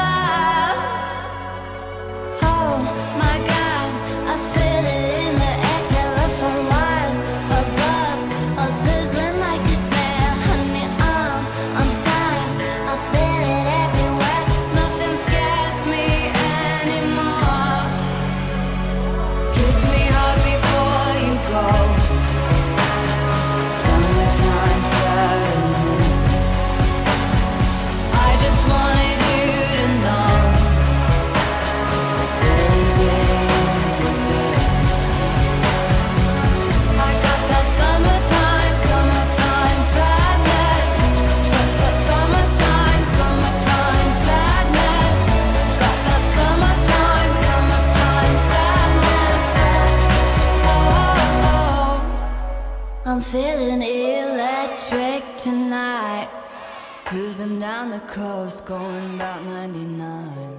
I'm feeling electric tonight. Cruising down the coast, going about 99.